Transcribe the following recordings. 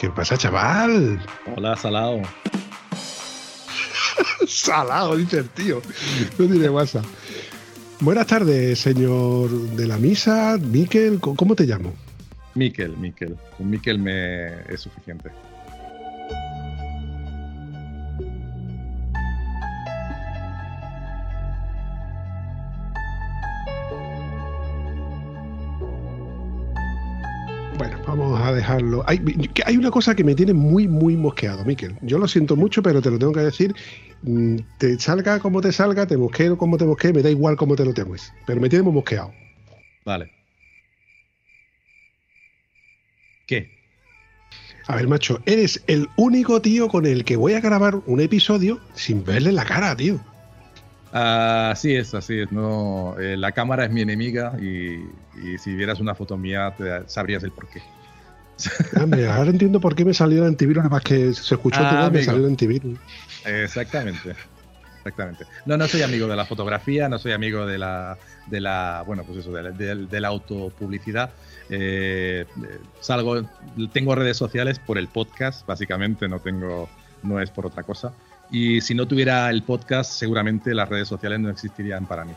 ¿Qué pasa, chaval? Hola, Salado. Salado, dice el tío. No tiene WhatsApp. Buenas tardes, señor de la misa. Miquel, ¿cómo te llamo? Miquel, Miquel. Con Miquel me es suficiente. Bueno, vamos a dejarlo. Hay, hay, una cosa que me tiene muy, muy mosqueado, Miquel. Yo lo siento mucho, pero te lo tengo que decir. Mm, te salga como te salga, te mosqueo como te mosquee, me da igual cómo te lo tengas. Pero me tiene muy mosqueado. Vale. ¿Qué? A ver, macho, eres el único tío con el que voy a grabar un episodio sin verle la cara, tío. Así es, así es. No, eh, la cámara es mi enemiga y, y, si vieras una foto mía te sabrías el porqué. Hombre, ahora entiendo por qué me salió el antivirus, nada más que se escuchó Ah, y me salió el antivirus. Exactamente. Exactamente. No, no soy amigo de la fotografía, no soy amigo de la, de la bueno, pues eso, de la, de- de la autopublicidad. Eh, eh, salgo, tengo redes sociales por el podcast, básicamente, no tengo, no es por otra cosa. Y si no tuviera el podcast, seguramente las redes sociales no existirían para mí.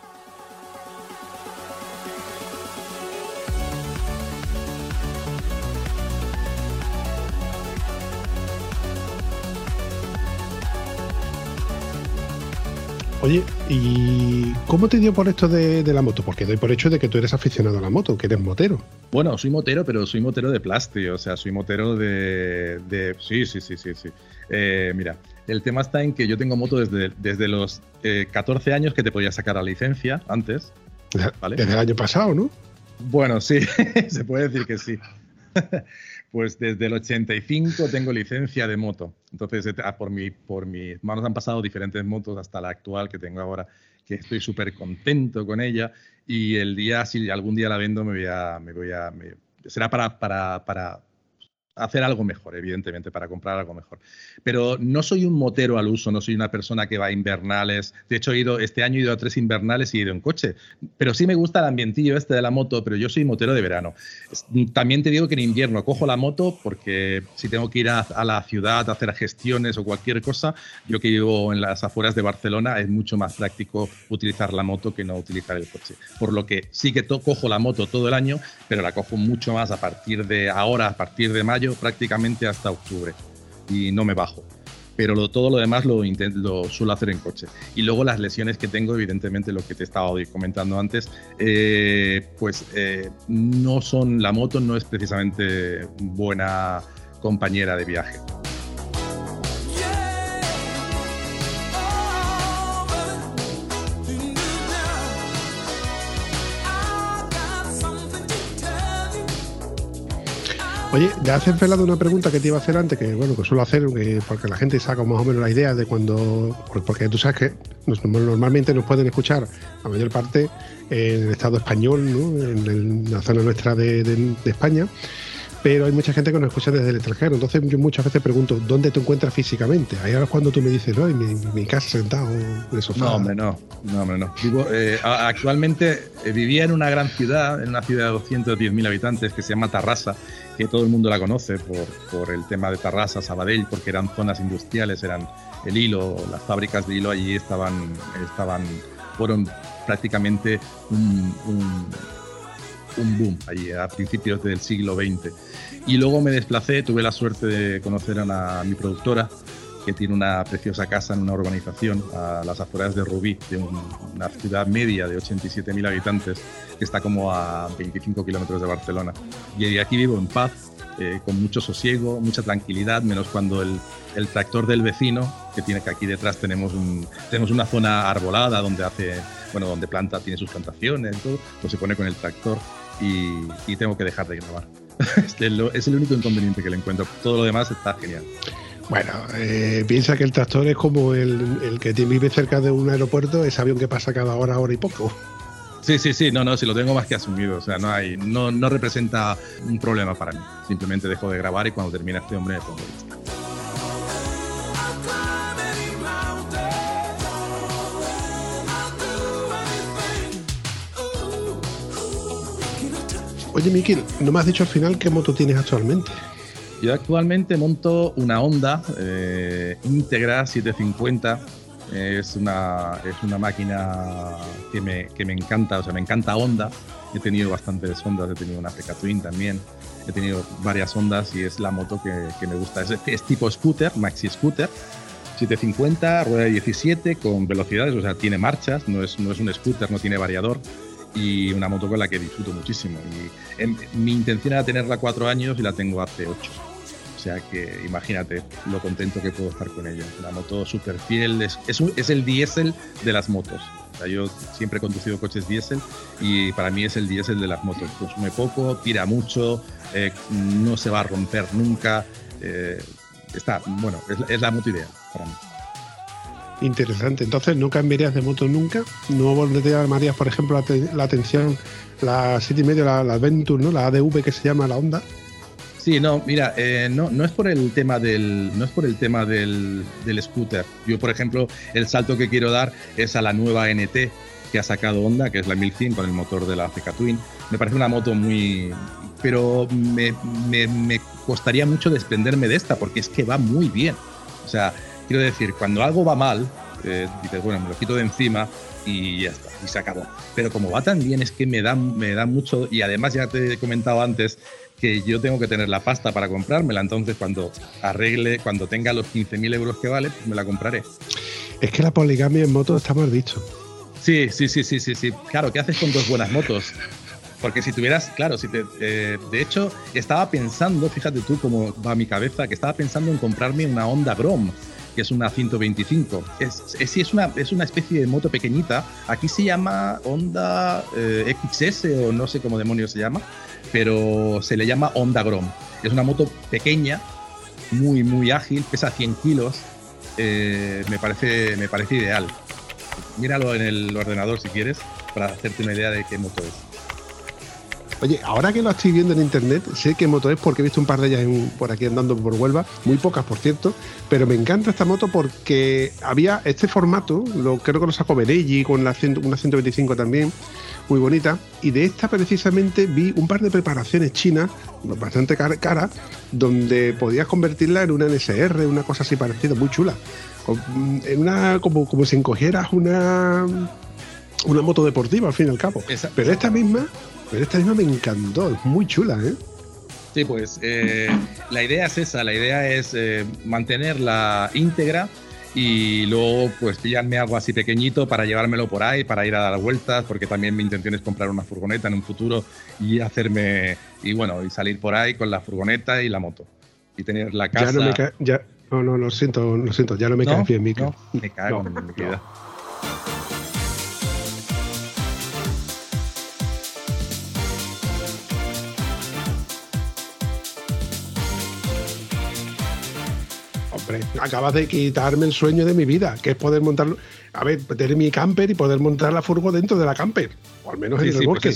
Oye, ¿y cómo te dio por esto de, de la moto? Porque doy por hecho de que tú eres aficionado a la moto, que eres motero. Bueno, soy motero, pero soy motero de plástico, o sea, soy motero de... de- sí, sí, sí, sí, sí. Eh, mira, el tema está en que yo tengo moto desde, desde los eh, 14 años que te podía sacar la licencia antes. Vale. Desde el año pasado, ¿no? Bueno, sí, se puede decir que sí. Pues desde el 85 tengo licencia de moto. Entonces, eh, por, mi, por mis manos han pasado diferentes motos hasta la actual que tengo ahora, que estoy súper contento con ella. Y el día, si algún día la vendo, me voy a. Me voy a me- será para, para, para hacer algo mejor, evidentemente, para comprar algo mejor. Pero no soy un motero al uso, no soy una persona que va a invernales. De hecho, he ido, este año he ido a tres invernales y he ido en coche. Pero sí me gusta el ambientillo este de la moto, pero yo soy motero de verano. También te digo que en invierno cojo la moto porque si tengo que ir a, a la ciudad a hacer gestiones o cualquier cosa, yo que vivo en las afueras de Barcelona, es mucho más práctico utilizar la moto que no utilizar el coche. Por lo que sí que cojo la moto todo el año, pero la cojo mucho más a partir de ahora, a partir de mayo, prácticamente hasta octubre. Y no me bajo. Pero todo lo demás lo, inten- lo suelo hacer en coche. Y luego las lesiones que tengo, evidentemente, lo que te estaba comentando antes, eh, pues eh, no son, la moto no es precisamente buena compañera de viaje. Oye, ya has enfilado una pregunta que te iba a hacer antes, que bueno, que suelo hacer, que- porque la gente saca más o menos la idea de cuando. Porque tú sabes que normalmente nos pueden escuchar la mayor parte en el Estado español, ¿no? en, la zona nuestra de, España, pero hay mucha gente que nos escucha desde el extranjero. Entonces, yo muchas veces pregunto, ¿dónde te encuentras físicamente? Ahí ahora es cuando tú me dices, no, en mi, mi casa sentado en el sofá. No, hombre, no. No, hombre, no. Vivo, eh, actualmente eh, vivía en una gran ciudad, en una ciudad de 210.000 habitantes que se llama Tarrasa, que todo el mundo la conoce por, por el tema de Tarrasa, Sabadell, porque eran zonas industriales, eran el hilo, las fábricas de hilo allí estaban, estaban fueron prácticamente un, un- boom allí a principios del siglo XX. Y luego me desplacé, tuve la suerte de conocer a mi productora, que tiene una preciosa casa en una urbanización a las afueras de Rubí, de un- una ciudad media de 87.000 habitantes, que está como a 25 kilómetros de Barcelona. Y aquí vivo en paz, eh, con mucho sosiego, mucha tranquilidad, menos cuando el, tractor del vecino, que tiene que aquí detrás tenemos, tenemos una zona arbolada donde hace, bueno, donde planta, tiene sus plantaciones, y todo, pues se pone con el tractor y, tengo que dejar de grabar. es el único inconveniente que le encuentro. Todo lo demás está genial. Bueno, eh, piensa que el tractor es como el, el que vive cerca de un aeropuerto, ese avión que pasa cada hora, hora y poco. Sí, sí, sí, no, no, si lo tengo más que asumido, o sea, no hay, no, no representa un problema para mí. Simplemente dejo de grabar y cuando termina este hombre me pongo. Oye, Miquel, no me has dicho al final qué moto tienes actualmente. Yo actualmente monto una Honda eh, Integra 750 es una, es una máquina que me, que me encanta, o sea, me encanta Honda. He tenido bastantes Hondas, he tenido una Africa Twin también, he tenido varias Hondas y es la moto que, que me gusta. Es, es, tipo scooter, maxi scooter, 750, rueda 17 con velocidades, o sea, tiene marchas, no es, no es un scooter, no tiene variador y una moto con la que disfruto muchísimo. Y em, mi intención era tenerla cuatro años y la tengo hace ocho. O sea que imagínate lo contento que puedo estar con ella. Una moto súper fiel, es, es, el diésel de las motos. O sea, yo siempre he conducido coches diésel y para mí es el diésel de las motos. Consume poco, tira mucho, eh, no se va a romper nunca. Eh, está, bueno, es, la moto ideal para mí. Interesante. Entonces, ¿no cambiarías de moto nunca? ¿No llamarías, por ejemplo, la, atención la 7,5, la, la Adventure, ¿no? la ADV que se llama la Honda? Sí, no, mira, eh, no, no es por el tema del, no es por el tema del, scooter. Yo, por ejemplo, el salto que quiero dar es a la nueva NT que ha sacado Honda, que es la 1100 con el motor de la Africa Twin. Me parece una moto muy, pero me, me, costaría mucho desprenderme de esta porque es que va muy bien. O sea, quiero decir, cuando algo va mal, eh, dices, bueno, me lo quito de encima y ya está, y se acabó. Pero como va tan bien, es que me da, me da mucho, y además ya te he comentado antes que yo tengo que tener la pasta para comprármela. Entonces, cuando arregle, cuando tenga los 15.000 euros que vale, pues me la compraré. Es que la poligamia en moto está mal dicho. Sí, sí, sí, sí, sí, sí. Claro, ¿qué haces con dos buenas motos? Porque si tuvieras, claro, si te, eh, de hecho, estaba pensando, fíjate tú cómo va mi cabeza, que estaba pensando en comprarme una Honda Grom, que es una 125. Es, es, es, una, es una especie de moto pequeñita. Aquí se llama Honda eh, XS o no sé cómo demonios se llama pero se le llama Honda Grom. Es una moto pequeña, muy, muy ágil, pesa 100 kilos. Eh, me, parece, me parece ideal. Míralo en el ordenador si quieres, para hacerte una idea de qué moto es. Oye, ahora que lo estoy viendo en internet, sé qué moto es porque he visto un par de ellas por aquí andando por Huelva, muy pocas por cierto, pero me encanta esta moto porque había este formato, lo creo que lo sacó Berelli con la una 125 también, muy bonita. Y de esta precisamente vi un par de preparaciones chinas, bastante cara, donde podías convertirla en una NSR, una cosa así parecida, muy chula. En una, como, como si encogieras una, una moto deportiva al fin y al cabo. pero esta misma, pero esta misma me encantó, es muy chula, ¿eh? Sí, pues eh, la idea es esa, la idea es eh, mantenerla íntegra y luego pues pillarme algo así pequeñito para llevármelo por ahí, para ir a dar vueltas, porque también mi intención es comprar una furgoneta en un futuro y hacerme, y bueno, y salir por ahí con la furgoneta y la moto. Y tener la casa... Ya no me ya, no, no, lo siento, lo siento, ya no me cae bien, Mica. No, me cago en mi vida. Acabas de quitarme el sueño de mi vida, que es poder montar, a ver, tener mi camper y poder montar la furgo dentro de la camper, o al menos en el bosque.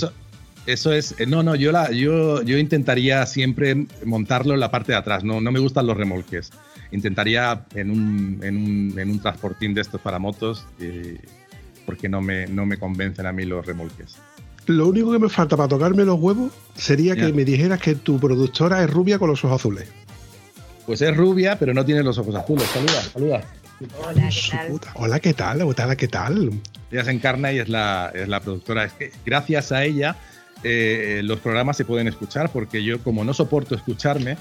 eso, es, eh, no, no, yo, la, yo, yo intentaría siempre montarlo en la parte de atrás, no, no me gustan los remolques. Intentaría en un, en un, en un transportín de estos para motos, porque no me, no me convencen a mí los remolques. Lo único que me falta para tocarme los huevos sería que me dijeras que tu productora es rubia con los ojos azules. Pues es rubia, pero no tiene los ojos azules. Saluda, saluda. Hola, ¿qué tal? Hola, ¿qué tal? Hola, ¿qué tal? Ella se encarna y es la, es la productora. Es que gracias a ella eh, los programas se pueden escuchar porque yo, como no soporto escucharme,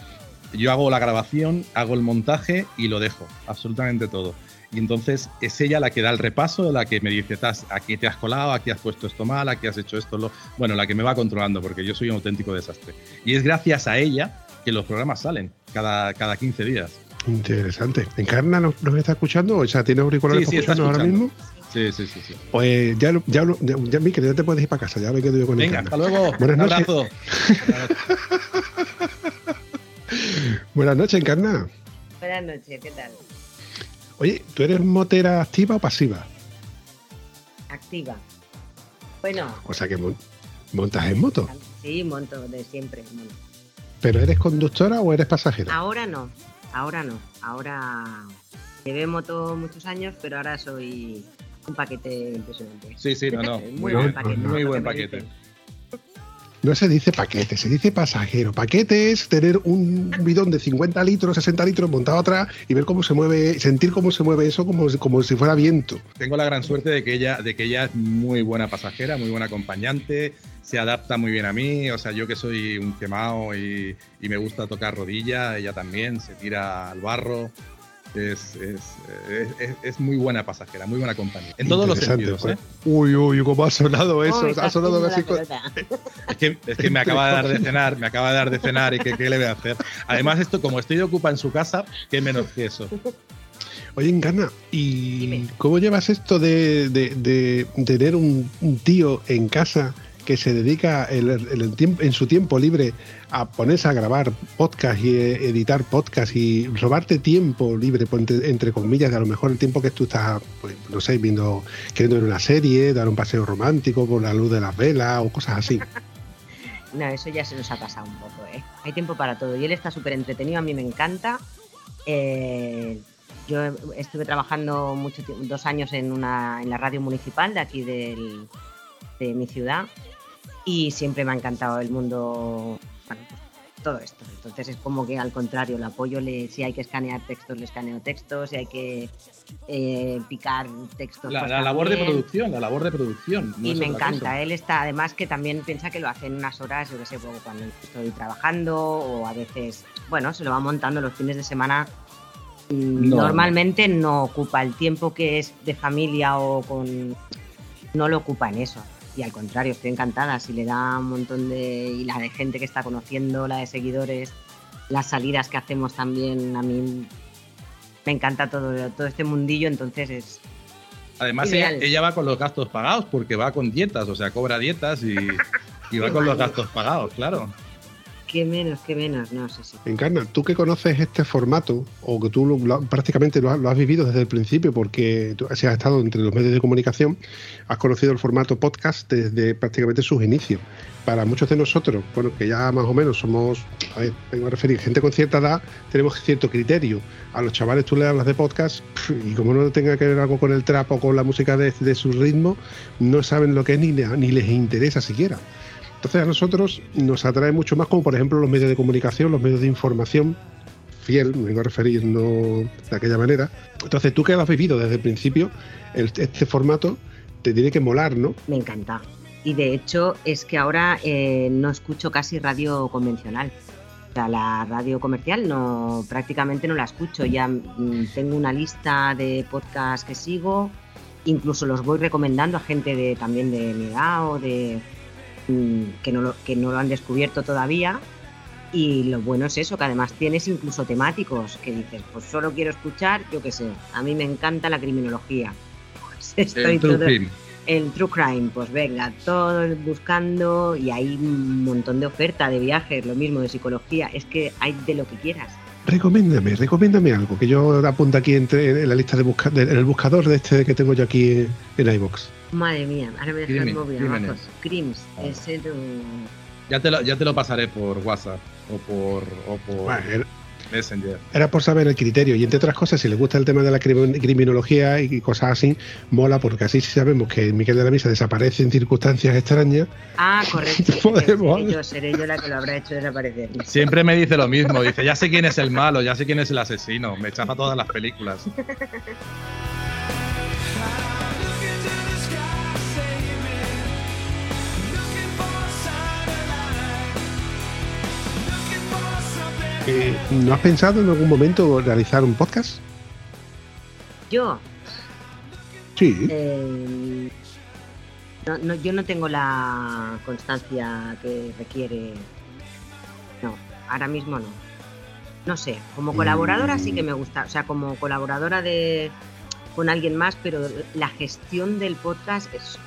yo hago la grabación, hago el montaje y lo dejo, absolutamente todo. Y entonces es ella la que da el repaso, la que me dice, aquí te has colado, aquí has puesto esto mal, aquí has hecho esto, lo... bueno, la que me va controlando, porque yo soy un auténtico desastre. Y es gracias a ella que los programas salen cada, cada 15 días. Interesante. ¿Encarna nos, está escuchando? O sea, ¿tiene auriculares sí, sí, escuchando, ahora mismo? Sí, Sí, sí, sí. Pues ya, ya, ya, ya, Miquel, ya te puedes ir para casa, ya me quedo yo con Venga, el hasta luego. Buenas Un noches. abrazo. Buenas noches, Encarna. Buenas noches, ¿qué tal? Oye, ¿tú eres motera activa o pasiva? Activa. Bueno, O sea que mon- montas en moto. sí, monto de siempre. monto. ¿Pero eres conductora o eres pasajera? Ahora no, ahora no. Ahora llevé moto muchos años, pero ahora soy un paquete impresionante. Sí, sí, no, no. Muy Muy buen paquete, Muy buen paquete. No se dice paquete, se dice pasajero. Paquete es tener un bidón de 50 litros, 60 litros montado atrás y ver cómo se mueve, sentir cómo se mueve eso como, como si fuera viento. Tengo la gran suerte de que ella, de que ella es muy buena pasajera, muy buena acompañante, se adapta muy bien a mí. O sea, yo que soy un quemado y, y me gusta tocar rodilla, ella también se tira al barro. Es, es, es- es- es muy buena pasajera, muy buena compañía. En todos los sentidos, pues. ¿eh? Uy, uy, cómo ha sonado eso. Oh, ha sonado así. Es que, es que me acaba de dar de cenar, me acaba de dar de cenar y ¿qué, qué le voy a hacer? Además, esto, como estoy de ocupa en su casa, qué menos que eso. Oye, Encarna, ¿y Dime. cómo llevas esto de, de- de tener un, un tío en casa que se dedica el- el- en su tiempo libre a ponerse a grabar podcast y eh, editar podcast y robarte tiempo libre, pues, entre, comillas, de a lo mejor el tiempo que tú estás, pues, no sé, viendo, queriendo ver una serie, dar un paseo romántico por la luz de las velas o cosas así? No, eso ya se nos ha pasado un poco, ¿eh? Hay tiempo para todo. Y él está súper entretenido, a mí me encanta. Eh, yo estuve trabajando mucho dos años en, una, en la radio municipal de aquí de mi ciudad y siempre me ha encantado el mundo, bueno, pues, todo esto. Entonces es como que al contrario, le apoyo, le, si hay que escanear textos, le escaneo textos, si hay que eh, picar textos. La, pues la labor de producción, la labor de producción. no Y me encanta, cosa. él está, además que también piensa que lo hace en unas horas, yo que sé, cuando estoy trabajando o a veces, bueno, se lo va montando los fines de semana. No, Normalmente no. ocupa el tiempo que es de familia o con... No lo ocupa en eso. Y al contrario, estoy encantada. Si le da un montón de... Y la de gente que está conociendo, la de seguidores, las salidas que hacemos también, a mí me encanta todo, todo este mundillo, entonces es, Además, ella, ella va con los gastos pagados porque va con dietas, o sea, cobra dietas y, y va con los gastos pagados, claro. Qué menos, qué menos, no sé si. Encarna, tú que conoces este formato, o que tú lo- prácticamente lo has, vivido desde el principio, porque tú si has estado entre los medios de comunicación, has conocido el formato podcast desde prácticamente sus inicios. Para muchos de nosotros, bueno, que ya más o menos somos, a ver, vengo a referir, gente con cierta edad, tenemos cierto criterio. A los chavales tú le hablas de podcast y como no tenga que ver algo con el trap o con la música de, de su ritmo, no saben lo que es ni, ni les interesa siquiera. Entonces a nosotros nos atrae mucho más como por ejemplo los medios de comunicación, los medios de información, fiel, me vengo a referir no de aquella manera. Entonces tú que has vivido desde el principio, el- este formato te tiene que molar, ¿no? Me encanta. Y de hecho es que ahora eh, no escucho casi radio convencional. O sea, la radio comercial no prácticamente no la escucho. Ya mm, tengo una lista de podcasts que sigo. Incluso los voy recomendando a gente de también de mi edad o de que no lo, que no lo han descubierto todavía. Y lo bueno es eso, que además tienes incluso temáticos que dices, pues solo quiero escuchar, yo qué sé, a mí me encanta la criminología. Pues estoy El True todo- Crime. el True Crime, pues venga, todos buscando y hay un montón de oferta de viajes, lo mismo de psicología, es que hay de lo que quieras. Recomiéndame, recomiéndame algo, que yo apunto aquí entre, en la lista de busca, de- en el buscador de este que tengo yo aquí en, en iVoox. Madre mía, ahora me deja el móvil abajo. Crims, Ah. ese no- Ya te, lo, ya te lo pasaré por WhatsApp o por, o por Bueno, era- Messenger. Era por saber el criterio y entre otras cosas, si le gusta el tema de la crimin- criminología y cosas así, mola porque así sí sabemos que Miquel de la Misa desaparece en circunstancias extrañas. Ah, correcto. Podemos. seré, yo, seré yo la que lo habrá hecho desaparecer. Siempre me dice lo mismo, dice, ya sé quién es el malo, ya sé quién es el asesino, me chafa todas las películas. Eh, ¿No has pensado en algún momento realizar un podcast? Yo, Sí. eh, no, no, yo no tengo la constancia que requiere. No, ahora mismo no. No sé, como colaboradora sí que me gusta. O sea, como colaboradora de con alguien más, pero la gestión del podcast es,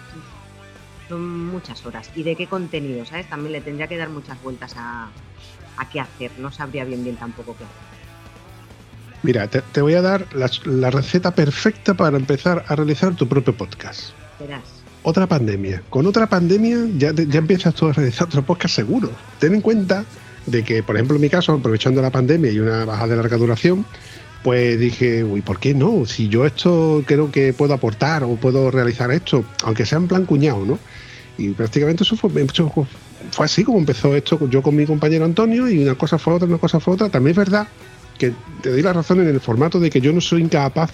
son muchas horas. ¿Y de qué contenido, sabes? También le tendría que dar muchas vueltas a, qué hacer. No sabría bien bien tampoco qué hacer. Mira, te, voy a dar la, receta perfecta para empezar a realizar tu propio podcast. Verás. Otra pandemia. Con otra pandemia ya, ya empiezas tú a realizar otro podcast seguro. Ten en cuenta de que, por ejemplo, en mi caso, aprovechando la pandemia y una baja de larga duración, pues dije, uy, ¿por qué no? Si yo esto creo que puedo aportar o puedo realizar esto, aunque sea en plan cuñado, ¿no? Y prácticamente eso fue, fue así como empezó esto yo con mi compañero Antonio y una cosa fue otra, una cosa fue otra. También es verdad que te doy la razón en el formato de que yo no soy incapaz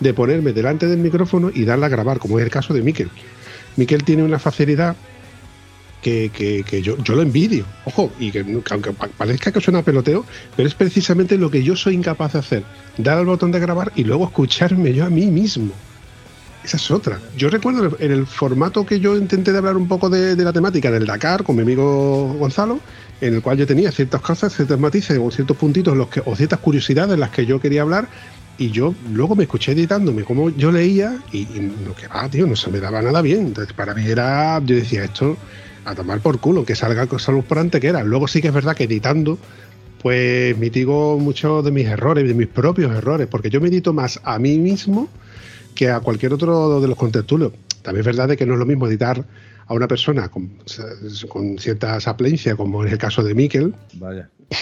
de ponerme delante del micrófono y darle a grabar, como es el caso de Miquel. Miquel tiene una facilidad que, yo, yo, lo envidio. Ojo, y que aunque parezca que suena peloteo, pero es precisamente lo que yo soy incapaz de hacer. Dar al botón de grabar y luego escucharme yo a mí mismo. Esa es otra. Yo recuerdo en el formato que yo intenté de hablar un poco de, la temática del Dakar con mi amigo Gonzalo, en el cual yo tenía ciertas cosas, ciertos matices o ciertos puntitos los que, o ciertas curiosidades en las que yo quería hablar. Y yo luego me escuché editándome como yo leía y, no que va, tío, no se me daba nada bien. Entonces, para mí era, yo decía, esto, a tomar por culo, que salga salud por era Luego sí que es verdad que editando, pues mitigo muchos de mis errores, de mis propios errores, porque yo medito más a mí mismo que a cualquier otro de los contertulios. También es verdad de que no es lo mismo editar a una persona con, con cierta saplencia, como en el caso de Miquel. Vaya.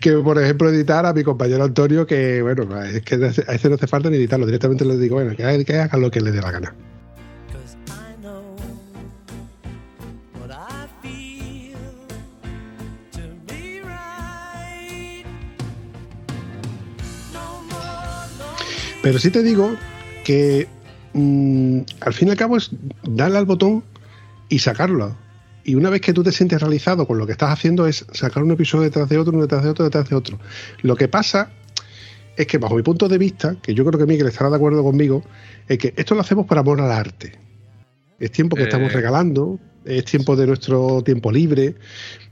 que por ejemplo editar a mi compañero Antonio, que bueno, es que a ese no hace falta ni editarlo, directamente le digo, bueno, que, que haga lo que le dé la gana. Pero sí te digo que mm, al fin y al cabo es darle al botón y sacarlo. Y una vez que tú te sientes realizado con lo que estás haciendo es sacar un episodio detrás de otro, uno detrás de otro, detrás de otro. Lo que pasa es que bajo mi punto de vista, que yo creo que Miguel estará de acuerdo conmigo, es que esto lo hacemos por amor al arte. Es tiempo que estamos eh. regalando, es tiempo de nuestro tiempo libre.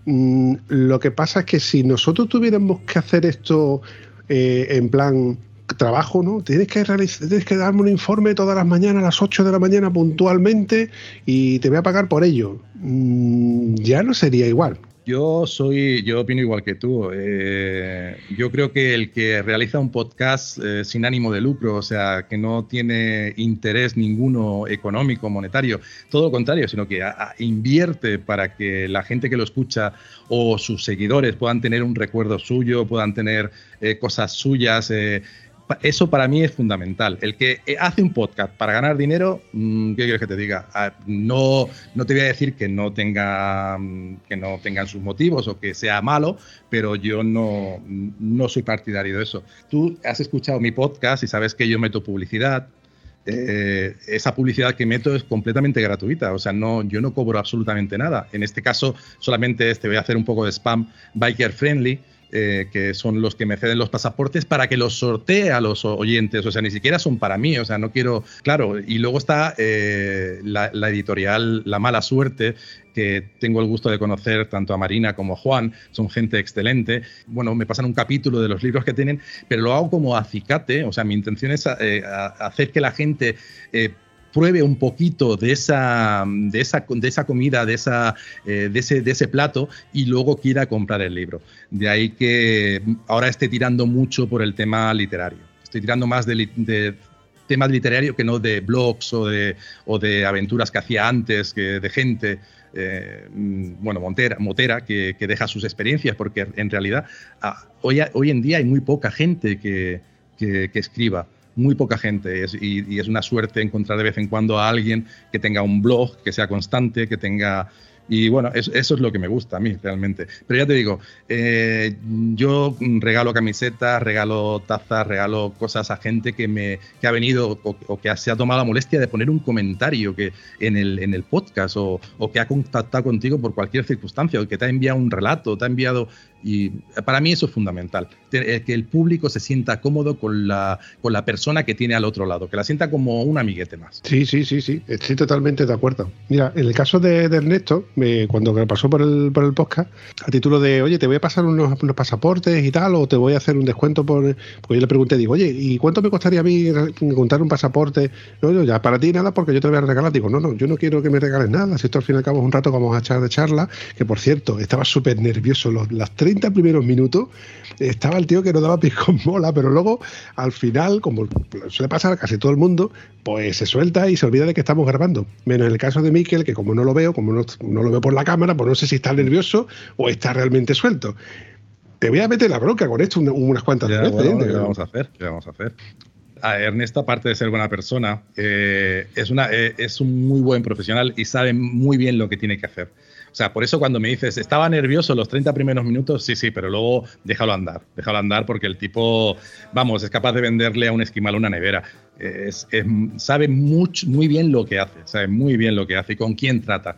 Mm, lo que pasa es que si nosotros tuviéramos que hacer esto eh, en plan trabajo, ¿no? Tienes que, tienes que darme un informe todas las mañanas a las 8 de la mañana puntualmente y te voy a pagar por ello. Mm, ya no sería igual. Yo soy, yo opino igual que tú. Eh, yo creo que el que realiza un podcast eh, sin ánimo de lucro, o sea, que no tiene interés ninguno económico, monetario, todo lo contrario, sino que invierte para que la gente que lo escucha o sus seguidores puedan tener un recuerdo suyo, puedan tener eh, cosas suyas eso para mí es fundamental. El que eh, hace un podcast para ganar dinero, mm, ¿qué quieres que te diga? Ah, no, no te voy a decir que no, tenga, mm, que no tengan sus motivos o que sea malo, pero yo no, no soy partidario de eso. Tú has escuchado mi podcast y sabes que yo meto publicidad, eh, esa publicidad que meto es completamente gratuita, o sea, no, yo no cobro absolutamente nada. En este caso, solamente te voy a hacer un poco de spam biker friendly, eh, que son los que me ceden los pasaportes para que los sortee a los oyentes, o sea, ni siquiera son para mí, o sea, no quiero, claro, y luego está eh, la, editorial La Mala Suerte, que tengo el gusto de conocer tanto a Marina como a Juan, son gente excelente. Bueno, me pasan un capítulo de los libros que tienen, pero lo hago como acicate, o sea, mi intención es eh, hacer que la gente pruebe un poquito de esa, de esa, de esa comida, de, esa, eh, de, ese, de ese plato y luego quiera comprar el libro. De ahí que ahora esté tirando mucho por el tema literario. Estoy tirando más de, de temas literarios que no de blogs o de, o de aventuras que hacía antes, que de gente. Eh, bueno, Montera, Motera, que, que, deja sus experiencias, porque en realidad ah, hoy, hoy en día hay muy poca gente que, que, que escriba muy poca gente y, es una suerte encontrar de vez en cuando a alguien que tenga un blog, que sea constante, que tenga... Y bueno, eso, es lo que me gusta a mí realmente. Pero ya te digo, eh, yo regalo camisetas, regalo tazas, regalo cosas a gente que, me, que ha venido o, que se ha tomado la molestia de poner un comentario que, en, el, en el podcast o, o que ha contactado contigo por cualquier circunstancia o que te ha enviado un relato, te ha enviado Y para mí eso es fundamental, que el público se sienta cómodo con la, con la persona que tiene al otro lado, que la sienta como un amiguete más. Sí, sí, sí, sí, estoy totalmente de acuerdo. Mira, en el caso de, Ernesto, me, cuando pasó por el, por el podcast, a título de, oye, te voy a pasar unos, pasaportes y tal, o te voy a hacer un descuento por... Porque yo le pregunté, digo, oye, ¿y cuánto me costaría a mí contar un pasaporte? No, ya, para ti nada, porque yo te voy a regalar. Digo, no, no, yo no quiero que me regales nada, si esto al fin y al cabo un rato vamos a echar de charla, que por cierto, estaba súper nervioso los, las 30 primeros minutos, estaba el tío que no daba pis con mola, pero luego, al final, como suele pasar a casi todo el mundo, pues se suelta y se olvida de que estamos grabando. Menos en el caso de Miquel, que como no lo veo, como no, lo veo por la cámara, pues no sé si está nervioso o está realmente suelto. Te voy a meter la bronca con esto unas cuantas veces. ¿eh? ¿qué vamos a hacer? ¿Qué vamos a hacer? A Ernesto, aparte de ser buena persona, eh, es, una, eh, es un muy buen profesional y sabe muy bien lo que tiene que hacer. O sea, por eso cuando me dices, estaba nervioso los 30 primeros minutos, sí, sí, pero luego déjalo andar, déjalo andar porque el tipo, vamos, es capaz de venderle a un esquimal una nevera. Es, sabe mucho, muy bien lo que hace, sabe muy bien lo que hace y con quién trata.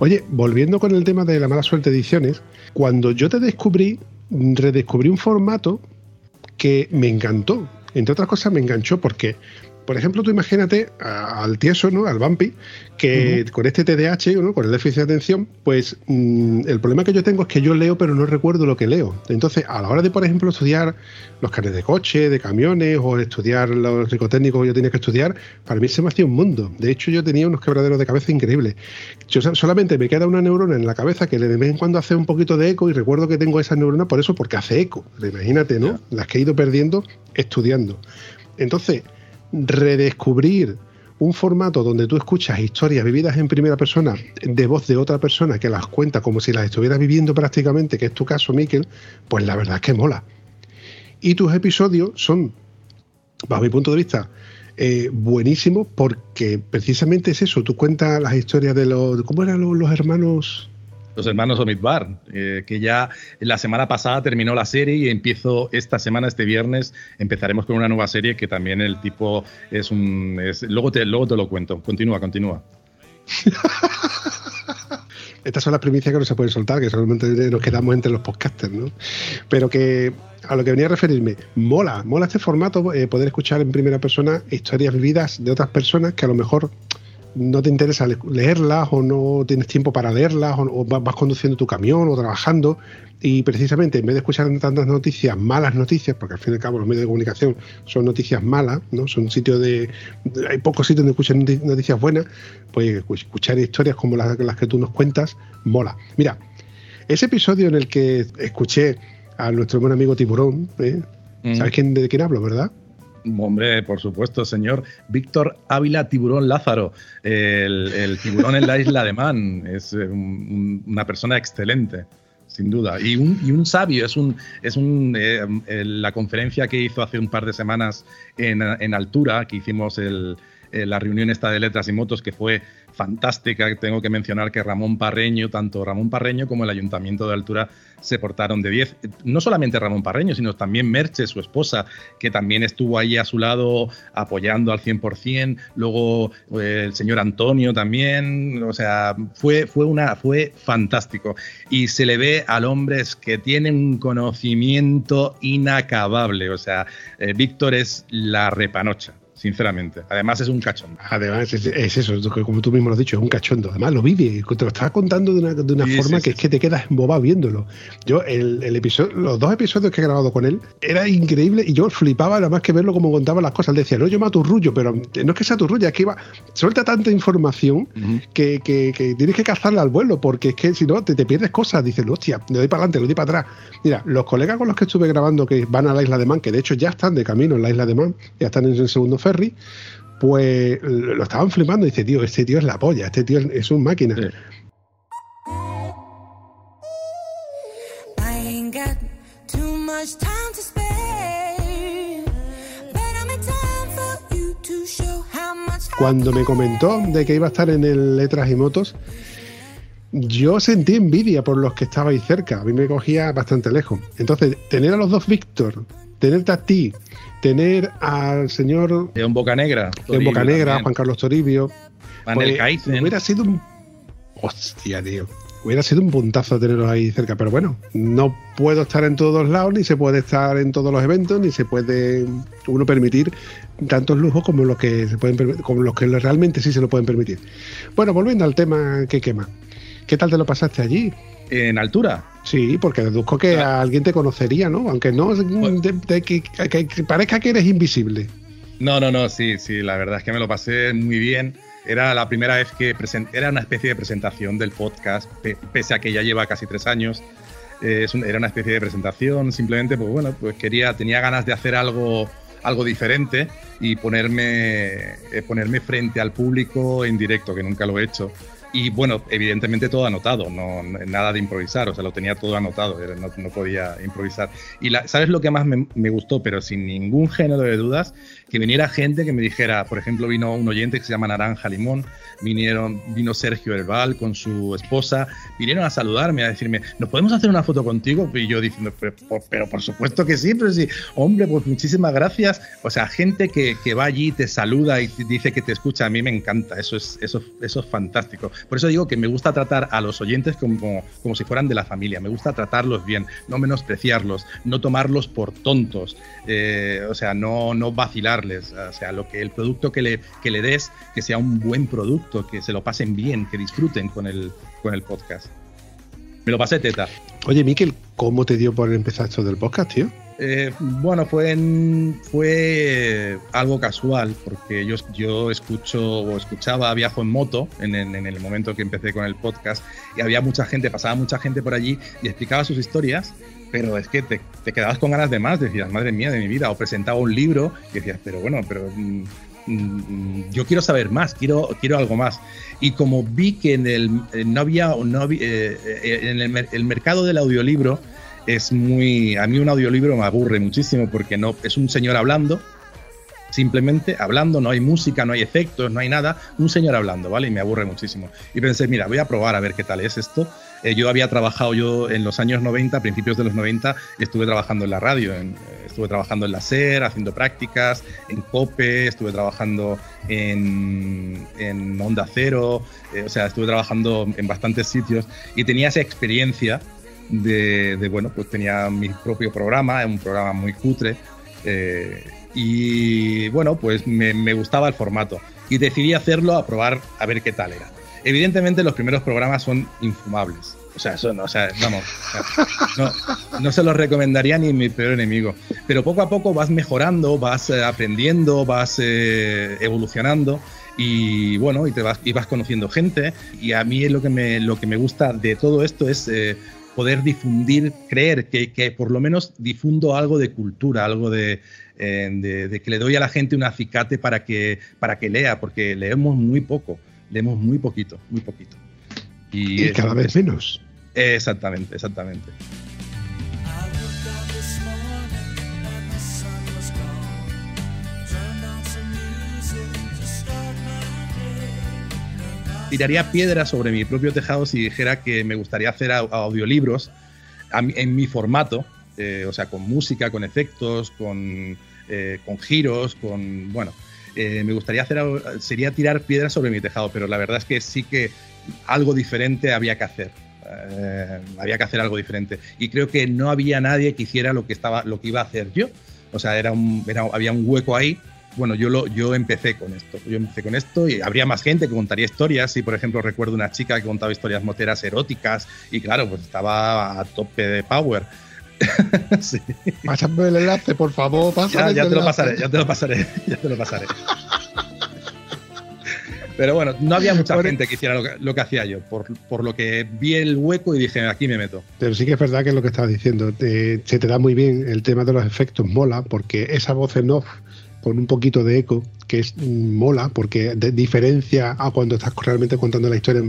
Oye, volviendo con el tema de la mala suerte ediciones, cuando yo te descubrí, redescubrí un formato que me encantó. Entre otras cosas, me enganchó porque por ejemplo, tú imagínate al tieso, ¿no? Al vampi, que con este TDAH, ¿no? Con el déficit de atención, pues mm, el problema que yo tengo es que yo leo, pero no recuerdo lo que leo. Entonces, a la hora de, por ejemplo, estudiar los carnes de coche, de camiones, o estudiar los psicotécnicos que yo tenía que estudiar, para mí se me hacía un mundo. De hecho, yo tenía unos quebraderos de cabeza increíbles. Yo solamente me queda una neurona en la cabeza que de vez en cuando hace un poquito de eco y recuerdo que tengo esa neurona por eso, porque hace eco. Imagínate, ¿no? Las que he ido perdiendo estudiando. Entonces, redescubrir un formato donde tú escuchas historias vividas en primera persona de voz de otra persona que las cuenta como si las estuvieras viviendo prácticamente, que es tu caso, Miquel, pues la verdad es que mola. Y tus episodios son, bajo mi punto de vista, eh, buenísimos porque precisamente es eso, tú cuentas las historias de los... ¿Cómo eran los hermanos? Los hermanos Omidbar, eh, que ya la semana pasada terminó la serie y empiezo esta semana, este viernes, empezaremos con una nueva serie que también el tipo es un... luego, te, luego te lo cuento. Continúa, continúa. Estas son las primicias que no se pueden soltar, que solamente nos quedamos entre los podcasters, ¿no? Pero que a lo que venía a referirme, mola, mola este formato, eh, poder escuchar en primera persona historias vividas de otras personas que a lo mejor no te interesa leerlas o no tienes tiempo para leerlas o, vas conduciendo tu camión o trabajando y precisamente en vez de escuchar tantas noticias, malas noticias, porque al fin y al cabo los medios de comunicación son noticias malas, ¿no? Son sitios de... hay pocos sitios donde escuchan noticias buenas, pues escuchar historias como las, las que tú nos cuentas, mola. Mira, ese episodio en el que escuché a nuestro buen amigo Tiburón, ¿eh? Mm. ¿sabes quién, de quién hablo, verdad? Hombre, por supuesto, señor. Víctor Ávila Tiburón Lázaro, el, tiburón en la isla de Man. Es eh, una persona excelente, sin duda. Y un, sabio, es un, eh, la conferencia que hizo hace un par de semanas en, Altura, que hicimos el, la reunión esta de letras y motos, que fue fantástica. Tengo que mencionar que Ramón Parreño, tanto Ramón Parreño como el Ayuntamiento de Altura se portaron de 10. No solamente Ramón Parreño, sino también Merche, su esposa, que también estuvo ahí a su lado apoyando al 100%. Luego eh, el señor Antonio también. O sea, fue, fue, una, fue fantástico. Y se le ve al hombre que tiene un conocimiento inacabable. O sea, eh, Víctor es la repanocha sinceramente. Además es un cachondo. Además es, eso, como tú mismo lo has dicho, es un cachondo. Además lo vive, te lo estaba contando de una, de una forma que es que te quedas embobado viéndolo. Yo, el, el, episodio, los dos episodios que he grabado con él, era increíble y yo flipaba nada más que verlo como contaba las cosas. Él decía, no, yo me rullo, pero no es que sea rullo, es que iba, suelta tanta información que, que, que, tienes que cazarla al vuelo, porque es que si no, te, te pierdes cosas. Dices, hostia, le doy para adelante, le doy para atrás. Mira, los colegas con los que estuve grabando que van a la isla de Man, que de hecho ya están de camino en la isla de Man, ya están en el segundo ferry, pues lo estaban flipando y dice, tío, este tío es la polla, este tío es un máquina. Cuando me comentó de que iba a estar en el Letras y Motos, yo sentí envidia por los que estabais cerca. A mí me cogía bastante lejos. Entonces, tener a los dos Víctor, tenerte a ti, tener al señor. León Bocanegra. León Bocanegra, Juan Carlos Toribio. Manuel pues, Hubiera sido un. Hostia, tío. Hubiera sido un puntazo tenerlos ahí cerca, pero bueno, no puedo estar en todos lados, ni se puede estar en todos los eventos, ni se puede uno permitir tantos lujos como los que se pueden como los que realmente sí se lo pueden permitir. Bueno, volviendo al tema que quema. ¿Qué tal te lo pasaste allí? ¿En altura? Sí, porque deduzco que alguien te conocería, ¿no? Aunque no que, parezca que eres invisible. No, no, no, sí, sí, la verdad es que me lo pasé muy bien. Era la primera vez que era una especie de presentación del podcast, pese a que ya lleva casi tres años. Eh, era una especie de presentación, simplemente, pues bueno, pues quería, tenía ganas de hacer algo, algo diferente y ponerme, eh, ponerme frente al público en directo, que nunca lo he hecho. Y bueno, evidentemente todo anotado, no, nada de improvisar, o sea, lo tenía todo anotado, no, no podía improvisar. Y la, ¿sabes lo que más me, me, gustó? Pero sin ningún género de dudas, que viniera gente que me dijera, por ejemplo, vino un oyente que se llama Naranja Limón, vinieron, vino Sergio Herbal con su esposa, vinieron a saludarme, a decirme, ¿nos podemos hacer una foto contigo? Y yo diciendo, pero, por supuesto que sí, pero sí, hombre, pues muchísimas gracias. O sea, gente que, que va allí, te saluda y dice que te escucha, a mí me encanta, eso es, eso, eso es fantástico. Por eso digo que me gusta tratar a los oyentes como, como si fueran de la familia, me gusta tratarlos bien, no menospreciarlos, no tomarlos por tontos, eh, o sea, no, no vacilarles, o sea, lo que el producto que le, que le des, que sea un buen producto, que se lo pasen bien, que disfruten con el, con el podcast. Me lo pasé teta. Oye, Miquel, ¿cómo te dio por empezar esto del podcast, tío? Eh, bueno, fue, fue algo casual, porque yo, yo escucho o escuchaba Viajo en Moto en, el momento que empecé con el podcast, y había mucha gente, pasaba mucha gente por allí y explicaba sus historias, pero es que te, quedabas con ganas de más, decías, madre mía de mi vida, o presentaba un libro y decías, pero bueno, pero mm, mm, yo quiero saber más, quiero, quiero algo más. Y como vi que en el, no había, no había eh, eh, en el mercado del audiolibro, es muy. A mí un audiolibro me aburre muchísimo porque no es un señor hablando, simplemente hablando, no hay música, no hay efectos, no hay nada, un señor hablando, ¿vale? Y me aburre muchísimo. Y pensé, mira, voy a probar a ver qué tal es esto. Eh, yo había trabajado yo en los años 90, principios de los 90, estuve trabajando en la radio, estuve trabajando en la SER, haciendo prácticas, en COPE, estuve trabajando en, en Onda Cero, eh, o sea, estuve trabajando en bastantes sitios y tenía esa experiencia de, bueno, pues tenía mi propio programa, un programa muy cutre, eh, y bueno, pues me, gustaba el formato y decidí hacerlo a probar a ver qué tal era. Evidentemente los primeros programas son infumables. O sea, eso no, o sea, vamos, no, se los recomendaría ni mi peor enemigo. Pero poco a poco vas mejorando, vas eh, aprendiendo, vas eh, evolucionando y bueno, y te vas, y vas conociendo gente. Y a mí lo que me, lo que me gusta de todo esto es poder difundir, creer que, por lo menos difundo algo de cultura, algo eh, de, que le doy a la gente un acicate para que, para que lea, porque leemos muy poco, leemos muy poquito, muy poquito. Y, cada vez menos. Exactamente, exactamente. tiraría piedra sobre mi propio tejado si dijera que me gustaría hacer audiolibros en mi formato, eh, o sea, con música, con efectos, con, eh, con giros, con. Bueno, eh, me gustaría hacer. Sería tirar piedra sobre mi tejado, pero la verdad es que sí que algo diferente había que hacer. había que hacer algo diferente. Y creo que no había nadie que hiciera lo que, estaba, lo que iba a hacer yo. O sea, era un, había un hueco ahí bueno, yo, lo, yo empecé con esto. Yo empecé con esto y habría más gente que contaría historias. Y, por ejemplo, recuerdo una chica que contaba historias moteras eróticas y, claro, pues estaba a tope de power. sí. Pásame el enlace, por favor. Ya, ya te lo pasaré, ya te lo pasaré, ya te lo pasaré. Pero bueno, no había mucha gente que hiciera lo que, hacía yo, por, por, lo que vi el hueco y dije, aquí me meto. Pero sí que es verdad que es lo que estaba diciendo. se te da muy bien el tema de los efectos, mola, porque esa voz en off con un poquito de eco, que es mm, mola, porque diferencia a cuando estás realmente contando la historia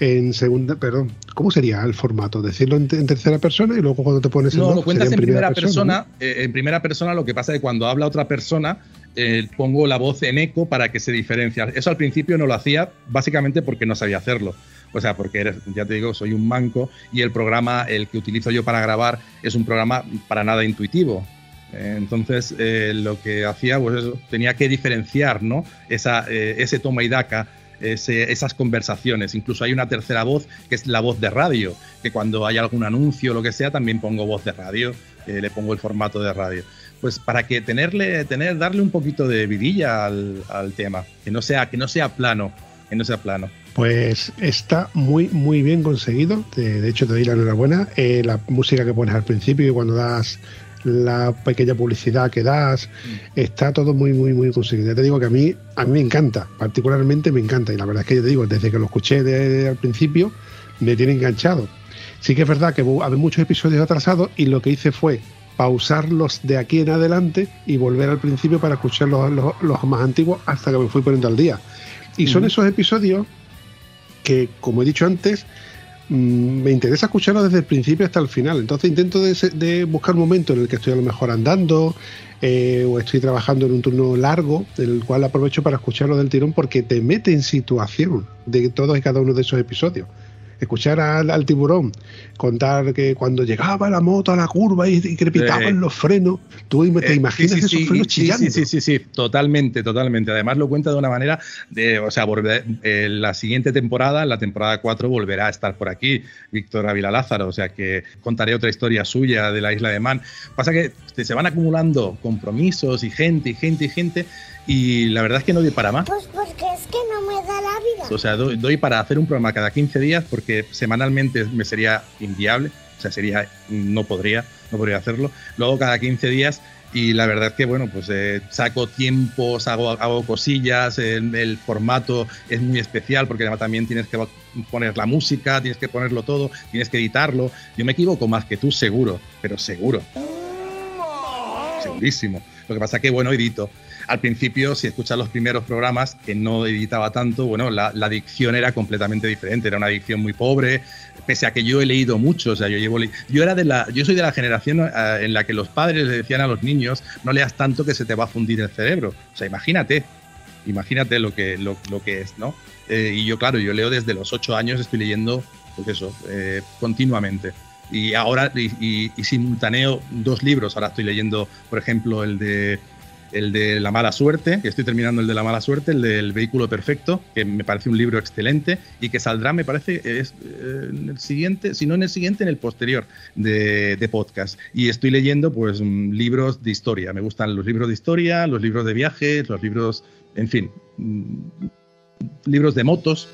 en, segunda, perdón, ¿cómo sería el formato? ¿Decirlo en, tercera persona y luego cuando te pones No, lo cuentas en, primera, persona, eh, en primera persona lo que pasa es que cuando habla otra persona, eh, pongo la voz en eco para que se diferencie. Eso al principio no lo hacía básicamente porque no sabía hacerlo. O sea, porque ya te digo, soy un manco y el programa, el que utilizo yo para grabar, es un programa para nada intuitivo. Entonces, eh, lo que hacía, pues eso, tenía que diferenciar, ¿no? Esa, eh, ese toma y daca, esas conversaciones. Incluso hay una tercera voz que es la voz de radio, que cuando hay algún anuncio o lo que sea, también pongo voz de radio, le pongo el formato de radio pues para que tenerle, tener, darle un poquito de vidilla al, tema, que no sea, que no sea plano, que no sea plano. Pues está muy, muy bien conseguido. De, hecho, te doy la enhorabuena. Eh, la música que pones al principio y cuando das la pequeña publicidad que das, está todo muy, muy, muy conseguido. Ya te digo que a mí, a mí me encanta, particularmente me encanta. Y la verdad es que yo te digo, desde que lo escuché de, al principio, me tiene enganchado. Sí que es verdad que había muchos episodios atrasados y lo que hice fue pausarlos de aquí en adelante y volver al principio para escuchar los, los, más antiguos hasta que me fui poniendo al día. Y son esos episodios que, como he dicho antes, me interesa escucharlos desde el principio hasta el final. Entonces intento de, buscar un momento en el que estoy a lo mejor andando eh, o estoy trabajando en un turno largo, el cual aprovecho para escucharlo del tirón porque te mete en situación de todos y cada uno de esos episodios escuchar al, tiburón contar que cuando llegaba la moto a la curva y, crepitaban los frenos, tú te eh, imaginas esos frenos chillando. Sí, sí, sí, totalmente, totalmente. Además lo cuenta de una manera de, o sea, eh, la siguiente temporada, la temporada 4, volverá a estar por aquí Víctor Ávila Lázaro, o sea que contaré otra historia suya de la isla de Man. Pasa que se van acumulando compromisos y gente y gente y gente y la verdad es que no doy para más. Pues porque es que no me da la vida. O sea, doy, para hacer un programa cada 15 días porque semanalmente me sería inviable, o sea, sería, no podría, no podría hacerlo. Luego cada 15 días y la verdad es que, bueno, pues eh, saco tiempos, hago, hago cosillas, el, formato es muy especial porque además también tienes que poner la música, tienes que ponerlo todo, tienes que editarlo. Yo me equivoco más que tú, seguro, pero seguro. Segurísimo. Lo que pasa es que, bueno, edito al principio, si escuchas los primeros programas, que no editaba tanto, bueno, la, la, dicción era completamente diferente, era una dicción muy pobre, pese a que yo he leído mucho, o sea, yo llevo yo era de la yo soy de la generación eh, en la que los padres le decían a los niños, no leas tanto que se te va a fundir el cerebro. O sea, imagínate, imagínate lo que lo, lo que es, ¿no? Eh, y yo claro, yo leo desde los ocho años, estoy leyendo pues eso, eh, continuamente. Y ahora, y, y simultaneo dos libros. Ahora estoy leyendo, por ejemplo, el de el de La mala suerte, estoy terminando el de La mala suerte, el del vehículo perfecto, que me parece un libro excelente y que saldrá, me parece, es, eh, en el siguiente, si no en el siguiente, en el posterior de, podcast. Y estoy leyendo pues mm, libros de historia. Me gustan los libros de historia, los libros de viajes, los libros, en fin, mm, libros de motos.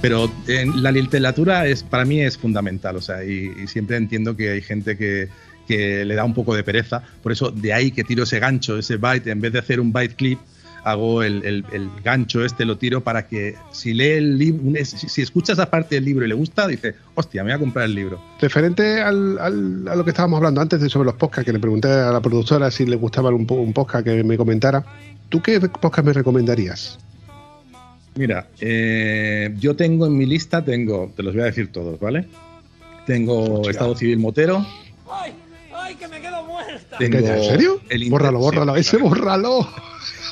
Pero en la literatura es, para mí es fundamental, o sea, y, siempre entiendo que hay gente que, que, le da un poco de pereza, por eso de ahí que tiro ese gancho, ese byte, en vez de hacer un byte clip, hago el, el, gancho este, lo tiro para que si lee el libro, si, escucha esa parte del libro y le gusta, dice, hostia, me voy a comprar el libro. Referente al, al, a lo que estábamos hablando antes de sobre los podcasts, que le pregunté a la productora si le gustaba un, un podcast que me comentara, ¿tú qué podcast me recomendarías? Mira, eh, yo tengo en mi lista, tengo, te los voy a decir todos, ¿vale? Tengo Estado Civil Motero. ¡Ay! ¡Ay, que me quedo muerta! ¿En serio? El bórralo, bórralo, ese bórralo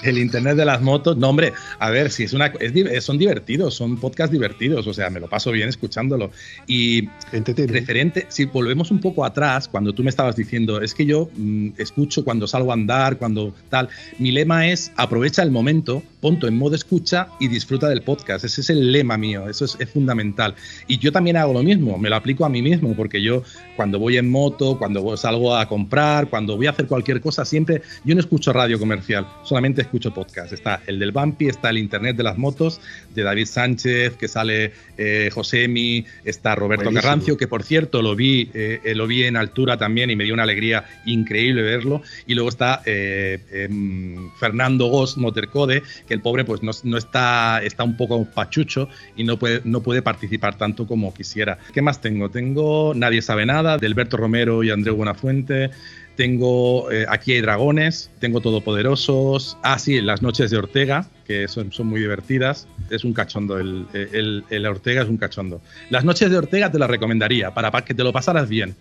el Internet de las motos. No, hombre, a ver, si es una. son divertidos, son podcasts divertidos, o sea, me lo paso bien escuchándolo. Y referente, si volvemos un poco atrás, cuando tú me estabas diciendo, es que yo mm, escucho cuando salgo a andar, cuando tal. Mi lema es aprovecha el momento, ponte en modo escucha y disfruta del podcast. Ese es el lema mío, eso es, es fundamental. Y yo también hago lo mismo, me lo aplico a mí mismo, porque yo cuando voy en moto, cuando salgo a comprar, cuando voy a hacer cualquier cosa, siempre, yo no escucho radio comercial, solamente escucho podcast. Está el del Bampi, está el Internet de las Motos, de David Sánchez, que sale eh, Josemi, está Roberto Carrancio, que por cierto lo vi, eh, lo vi en altura también y me dio una alegría increíble verlo. Y luego está eh, em, Fernando Goss Motorcode, que el pobre pues no, está, está un poco pachucho y no puede, no puede participar tanto como quisiera. ¿Qué más tengo? Tengo Nadie sabe nada, de Alberto Romero y Andreu Buenafuente tengo eh, Aquí hay dragones, tengo Todopoderosos, ah sí, Las noches de Ortega, que son, son muy divertidas. es un cachondo. El, el, el, Ortega es un cachondo. Las noches de Ortega te las recomendaría para, para que te lo pasaras bien.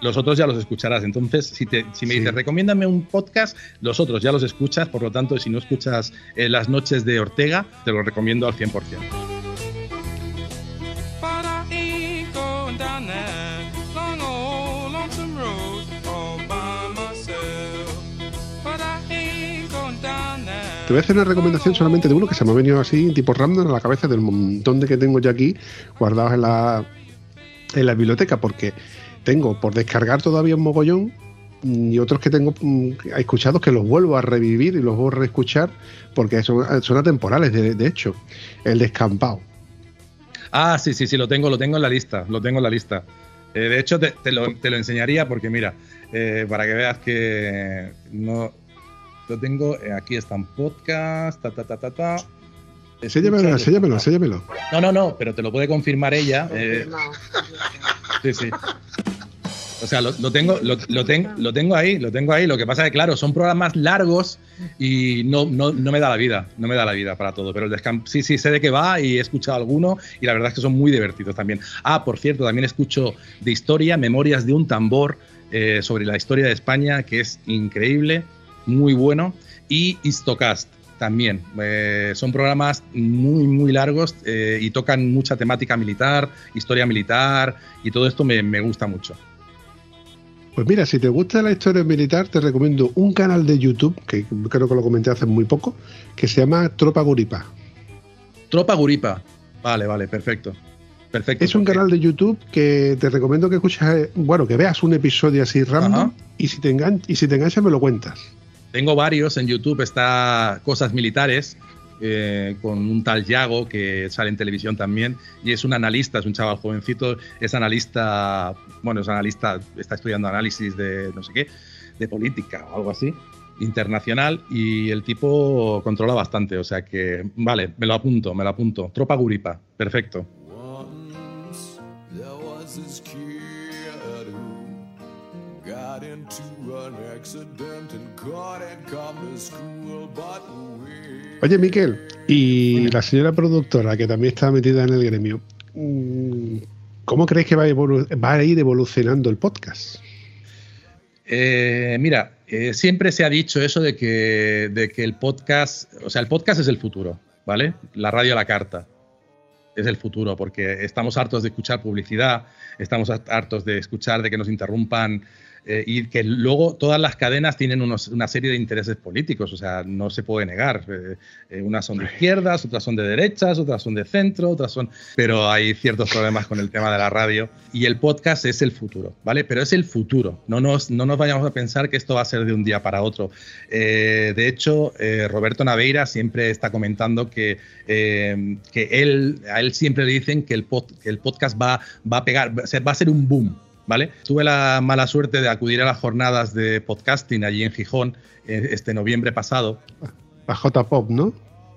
Los otros ya los escucharás. Entonces, si, te, si me dices, recomiéndame un podcast, los otros ya los escuchas. Por lo tanto, si no escuchas eh, las noches de Ortega, te lo recomiendo al 100%. Te voy a hacer una recomendación solamente de uno que se me ha venido así, tipo random, a la cabeza del montón de que tengo ya aquí guardados en la, en la biblioteca, porque tengo por descargar todavía un mogollón y otros que tengo mm, escuchados que los vuelvo a revivir y los vuelvo a reescuchar porque son, son atemporales, de, hecho. El descampado. Ah, sí, sí, sí, lo tengo, lo tengo en la lista, lo tengo en la lista. Eh, de hecho, te, lo, enseñaría porque, mira, eh, para que veas que no, lo tengo, eh, aquí están podcast, ta, ta, ta, ta, ta. No, no, no, pero te lo puede confirmar ella. Eh, sí, sí. O sea, lo, tengo, lo, lo, lo, tengo ahí, lo tengo ahí. Lo que pasa es que, claro, son programas largos y no, no, no me da la vida, no me da la vida para todo. Pero el sí, sí, sé de qué va y he escuchado alguno y la verdad es que son muy divertidos también. Ah, por cierto, también escucho de historia, Memorias de un tambor eh, sobre la historia de España, que es increíble muy bueno. Y Histocast también. Eh, son programas muy, muy largos eh, y tocan mucha temática militar, historia militar y todo esto me, me, gusta mucho. Pues mira, si te gusta la historia militar, te recomiendo un canal de YouTube, que creo que lo comenté hace muy poco, que se llama Tropa Guripa. Tropa Guripa. Vale, vale, perfecto. Perfecto. Es un canal de YouTube que te recomiendo que escuches, eh, bueno, que veas un episodio así random y si, te y si te enganchas me lo cuentas. Tengo varios en YouTube, está Cosas Militares, eh, con un tal Yago que sale en televisión también y es un analista, es un chaval jovencito, es analista, bueno, es analista, está estudiando análisis de no sé qué, de política o algo así, internacional y el tipo controla bastante, o sea que, vale, me lo apunto, me lo apunto. Tropa Guripa, perfecto. Oye, Miquel, y la señora productora que también está metida en el gremio, mm, ¿cómo crees que va a, ir evolucionando el podcast? Eh, mira, eh, siempre se ha dicho eso de que, de que el podcast, o sea, el podcast es el futuro, ¿vale? La radio a la carta es el futuro, porque estamos hartos de escuchar publicidad, estamos hartos de escuchar de que nos interrumpan eh, y que luego todas las cadenas tienen una serie de intereses políticos, o sea, no se puede negar. Eh, eh, unas son de izquierdas, otras son de derechas, otras son de centro, otras son... Pero hay ciertos problemas con el tema de la radio y el podcast es el futuro, ¿vale? Pero es el futuro, no nos, no nos vayamos a pensar que esto va a ser de un día para otro. de hecho, Roberto Naveira siempre está comentando que, que él, a él siempre le dicen que el, que el podcast va, va a pegar, va a ser un boom, ¿vale? Tuve la mala suerte de acudir a las jornadas de podcasting allí en Gijón eh, este noviembre pasado. A J-Pop, ¿no?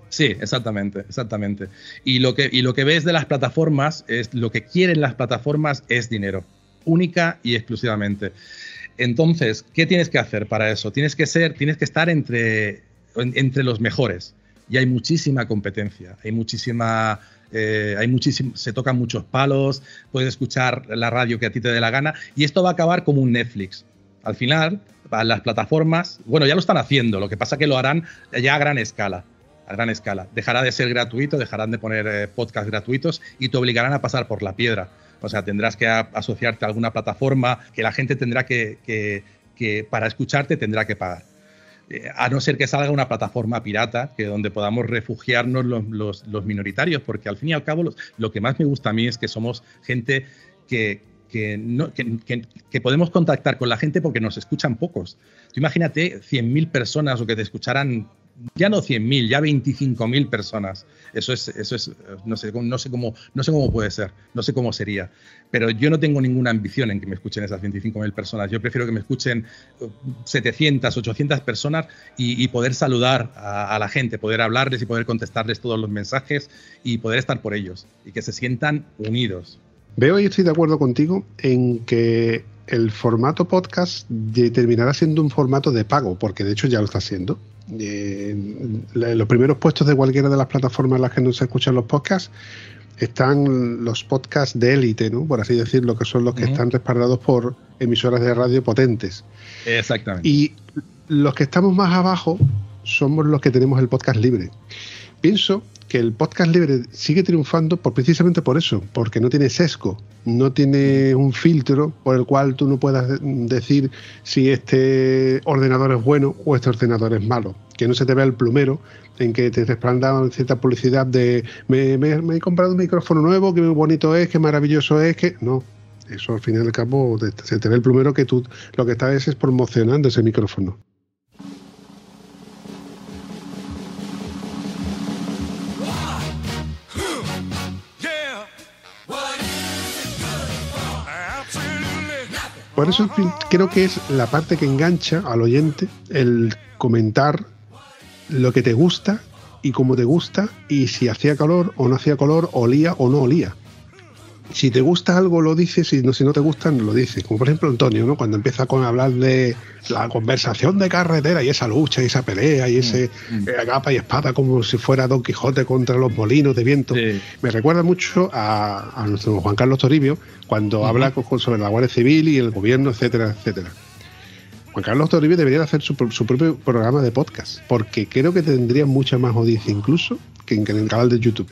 Sí, exactamente, exactamente. Y lo, que, y lo que ves de las plataformas, es lo que quieren las plataformas es dinero, única y exclusivamente. Entonces, ¿qué tienes que hacer para eso? Tienes que ser, tienes que estar entre, entre los mejores. Y hay muchísima competencia, hay muchísima eh, hay muchísimo, se tocan muchos palos, puedes escuchar la radio que a ti te dé la gana y esto va a acabar como un Netflix. Al final, las plataformas, bueno, ya lo están haciendo, lo que pasa que lo harán ya a gran escala. A gran escala. Dejará de ser gratuito, dejarán de poner eh, podcasts gratuitos y te obligarán a pasar por la piedra. O sea, tendrás que asociarte a alguna plataforma que la gente tendrá que, que para escucharte tendrá que pagar a no ser que salga una plataforma pirata que donde podamos refugiarnos los, minoritarios, porque al fin y al cabo lo que más me gusta a mí es que somos gente que, no, que, podemos contactar con la gente porque nos escuchan pocos. Tú imagínate 100.000 personas o que te escucharan ya no 100.000, ya 25.000 personas. Eso es, eso es no, sé, no, sé cómo, no sé cómo puede ser, no sé cómo sería. Pero yo no tengo ninguna ambición en que me escuchen esas 25.000 personas. Yo prefiero que me escuchen 700, uh, 800 personas y, poder saludar a, la gente, poder hablarles y poder contestarles todos los mensajes y poder estar por ellos y que se sientan unidos. Veo y estoy de acuerdo contigo en que el formato podcast terminará siendo un formato de pago, porque de hecho ya lo está haciendo. en los primeros puestos de cualquiera de las plataformas en las que no se escuchan los podcasts están los podcasts de élite, ¿no? Por así decirlo, que son los que están respaldados por emisoras de radio potentes. Exactamente. Y los que estamos más abajo somos los que tenemos el podcast libre. Pienso que el podcast libre sigue triunfando por, precisamente por eso, porque no tiene sesgo, no tiene un filtro por el cual tú no puedas decir si este ordenador es bueno o este ordenador es malo, que no se te vea el plumero en que te respaldan cierta publicidad de me, he comprado un micrófono nuevo, qué bonito es, qué maravilloso es, que no. Eso al final y al cabo se te ve el plumero que tú lo que estás es promocionando ese micrófono. Por eso creo que es la parte que engancha al oyente el comentar lo que te gusta y cómo te gusta y si hacía calor o no hacía color, olía o no olía. Si te gusta algo lo dices y no, si no te gusta no lo dices. Como por ejemplo Antonio, ¿no? cuando empieza con hablar de la conversación de carretera y esa lucha y esa pelea y ese mm, mm. Eh, capa y espada como si fuera Don Quijote contra los molinos de viento. Me recuerda mucho a, nuestro Juan Carlos Toribio cuando habla sobre la Guardia Civil y el gobierno, etcétera, etcétera. Juan Carlos Toribio debería hacer su, propio programa de podcast, porque creo que tendría mucha más audiencia incluso que en, el canal de YouTube.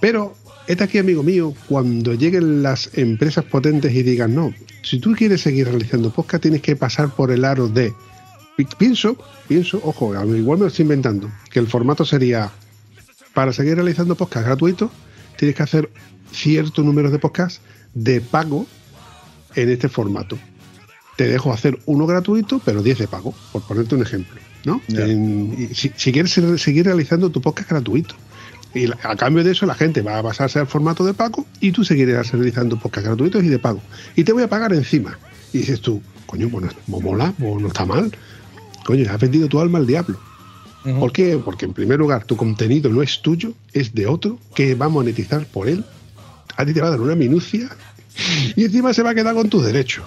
Pero, este aquí, amigo mío, cuando lleguen las empresas potentes y digan, no, si tú quieres seguir realizando podcast, tienes que pasar por el aro de... Pienso, pienso, ojo, igual me lo estoy inventando, que el formato sería, para seguir realizando podcast gratuitos, tienes que hacer cierto número de podcasts de pago en este formato te dejo hacer uno gratuito, pero 10 de pago, por ponerte un ejemplo. ¿no? si, quieres seguir realizando tu podcast gratuito. Y a cambio de eso la gente va a pasarse al formato de pago y tú seguirás realizando podcast gratuitos y de pago. Y te voy a pagar encima. Y dices tú, coño, pues no, mola, no está mal. Coño, has vendido tu alma al diablo. ¿Por qué? Porque en primer lugar tu contenido no es tuyo, es de otro que va a monetizar por él. A ti te va a dar una minucia y encima se va a quedar con tus derechos.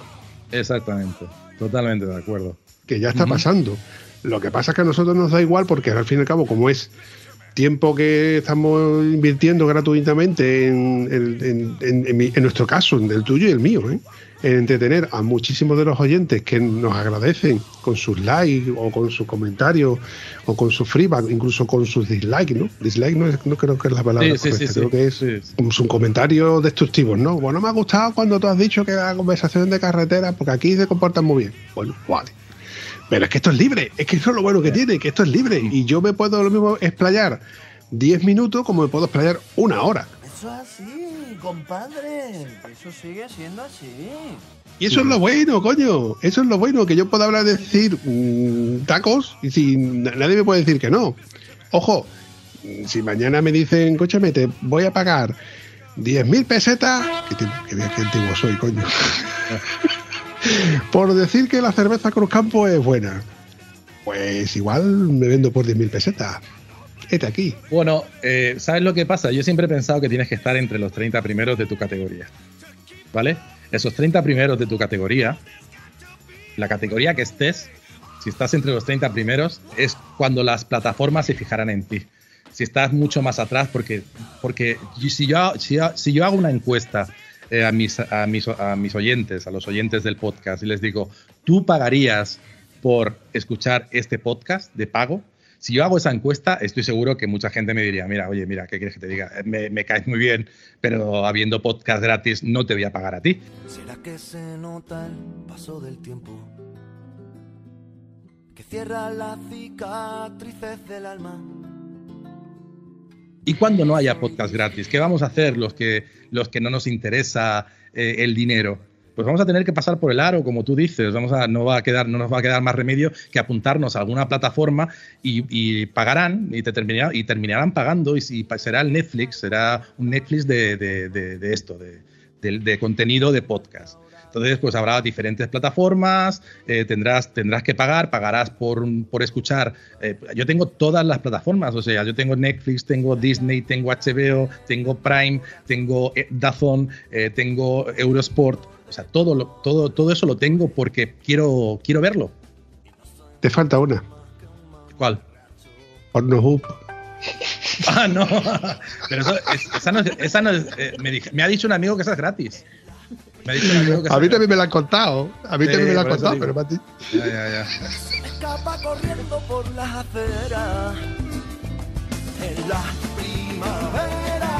Exactamente, totalmente de acuerdo. Que ya está pasando. Lo que pasa es que a nosotros nos da igual porque al fin y al cabo, como es tiempo que estamos invirtiendo gratuitamente en, en, nuestro caso, en el tuyo y el mío, ¿eh? en entretener a muchísimos de los oyentes que nos agradecen con sus likes o con sus comentarios o con sus feedback, incluso con sus dislikes, ¿no? Dislike no, no creo que es la palabra sí, correcta, creo que es un comentario destructivo, ¿no? Bueno, me ha gustado cuando tú has dicho que la conversación de carretera, porque aquí se comportan muy bien. Bueno, vale. Pero es que esto es libre, es que eso es lo bueno que tiene, que esto es libre. Y yo me puedo lo mismo explayar 10 minutos como me puedo explayar una hora. Eso es así, compadre. Eso sigue siendo así. Y eso es lo bueno, coño. Eso es lo bueno, que yo puedo hablar de decir mm, tacos y si nadie me puede decir que no. Ojo, si mañana me dicen, coche, te voy a pagar 10.000 pesetas, que, antiguo soy, coño. por decir que la cerveza Cruz Campo es buena. Pues igual me vendo por 10.000 pesetas aquí. Bueno, eh, ¿sabes lo que pasa? Yo siempre he pensado que tienes que estar entre los 30 primeros de tu categoría. ¿Vale? Esos 30 primeros de tu categoría, la categoría que estés, si estás entre los 30 primeros, es cuando las plataformas se fijarán en ti. Si estás mucho más atrás, porque, porque si, yo, si, yo hago una encuesta eh, a, mis, a, mis, a mis oyentes, a los oyentes del podcast, y les digo, ¿tú pagarías por escuchar este podcast de pago? Si yo hago esa encuesta, estoy seguro que mucha gente me diría, mira, oye, mira, ¿qué quieres que te diga? Me, caes muy bien, pero habiendo podcast gratis no te voy a pagar a ti. ¿Será que se nota el paso del tiempo? Que cierra las cicatrices del alma. ¿Y cuando no haya podcast gratis? ¿Qué vamos a hacer los que, los que no nos interesa eh, el dinero? pues vamos a tener que pasar por el aro, como tú dices, vamos a, no, va a quedar, no nos va a quedar más remedio que apuntarnos a alguna plataforma y, pagarán y, te y terminarán pagando y, será el Netflix, será un Netflix de, esto, de, contenido de podcast. Entonces, pues habrá diferentes plataformas, eh, tendrás, tendrás que pagar, pagarás por, por escuchar. Eh, yo tengo todas las plataformas, o sea, yo tengo Netflix, tengo Disney, tengo HBO, tengo Prime, tengo eh, Dazón, tengo Eurosport. O sea, todo, lo- todo, todo eso lo tengo porque quiero, quiero verlo. Te falta una. ¿Cuál? Pornhub. Ah, no. Pero eso, es- esa no, es- esa no es- eh, me, dije- me ha dicho un amigo que esa es gratis. Me ha dicho un amigo que esa A mí también me la han contado. A mí Sí, también me la han contado, pero para ti. gratis. Ya, ya, ya. Se escapa corriendo por las aceras en la primavera.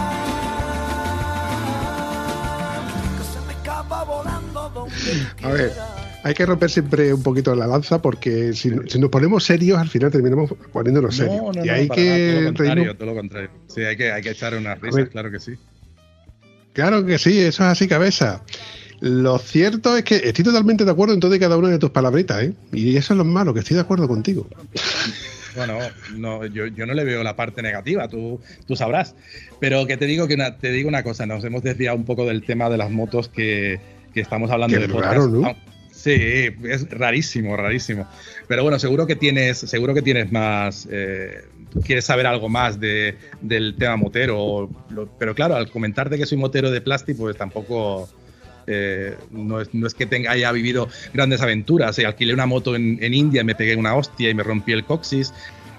Que se me escapa volando donde A ver, hay que romper siempre un poquito la lanza porque si, si nos ponemos serios, al final terminamos poniéndonos serios. No, no, y no, hay todo que lo contrario, reírnos- todo lo contrario. Sí, hay que, hay que echar unas risas, claro que sí. Claro que sí, eso es así, cabeza. Lo cierto es que estoy totalmente de acuerdo en todo y cada una de tus palabritas, ¿eh? Y eso es lo malo, que estoy de acuerdo contigo. Bueno, no, yo, yo no le veo la parte negativa, tú, tú sabrás. Pero que te digo que una, te digo una cosa, nos hemos desviado un poco del tema de las motos que, que estamos hablando Qué de podcast. raro, ¿no? Ah, Sí, es rarísimo, rarísimo. Pero bueno, seguro que tienes, seguro que tienes más, eh, quieres saber algo más de, del tema motero. pero claro, al comentarte que soy motero de plástico, pues tampoco eh, no, es, no es que tenga, haya vivido grandes aventuras. Eh, alquilé una moto en, en India, me pegué una hostia y me rompí el coxis.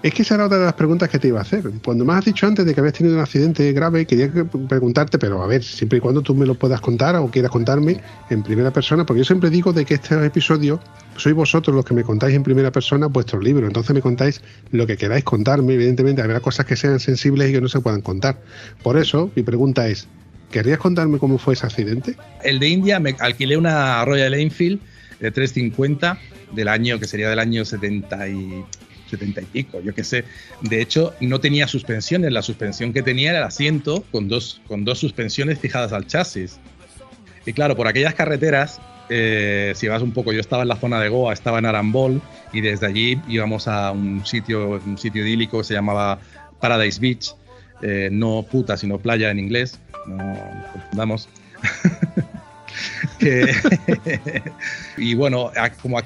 Es que esa era otra de las preguntas que te iba a hacer. Cuando me has dicho antes de que habías tenido un accidente grave, quería que- preguntarte, pero a ver, siempre y cuando tú me lo puedas contar o quieras contarme en primera persona, porque yo siempre digo de que estos episodios sois vosotros los que me contáis en primera persona vuestros libros, entonces me contáis lo que queráis contarme, evidentemente habrá cosas que sean sensibles y que no se puedan contar. Por eso, mi pregunta es, ¿querrías contarme cómo fue ese accidente? El de India me alquilé una Royal Enfield de 350 del año, que sería del año 70 y, 70 y pico, yo qué sé. De hecho, no tenía suspensiones. La suspensión que tenía era el asiento con dos, con dos suspensiones fijadas al chasis. Y claro, por aquellas carreteras, eh, si vas un poco, yo estaba en la zona de Goa, estaba en Arambol, y desde allí íbamos a un sitio, un sitio idílico que se llamaba Paradise Beach, eh, no puta, sino playa en inglés, no confundamos. Y bueno, como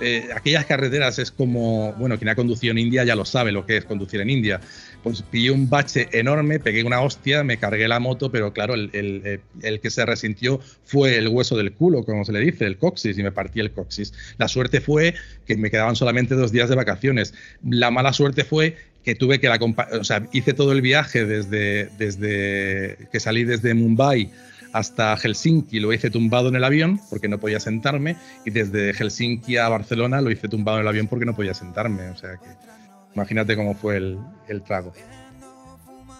eh, aquellas carreteras es como, bueno, quien ha conducido en India ya lo sabe lo que es conducir en India. Pues pillé un bache enorme, pegué una hostia, me cargué la moto, pero claro, el, el- el- que se resintió fue el hueso del culo, como se le dice, el coxis, y me partí el coxis. La suerte fue que me quedaban solamente dos días de vacaciones. La mala suerte fue que tuve que la o sea, hice todo el viaje desde, desde que salí desde Mumbai hasta Helsinki lo hice tumbado en el avión porque no podía sentarme y desde Helsinki a Barcelona lo hice tumbado en el avión porque no podía sentarme. O sea que imagínate cómo fue el, el trago.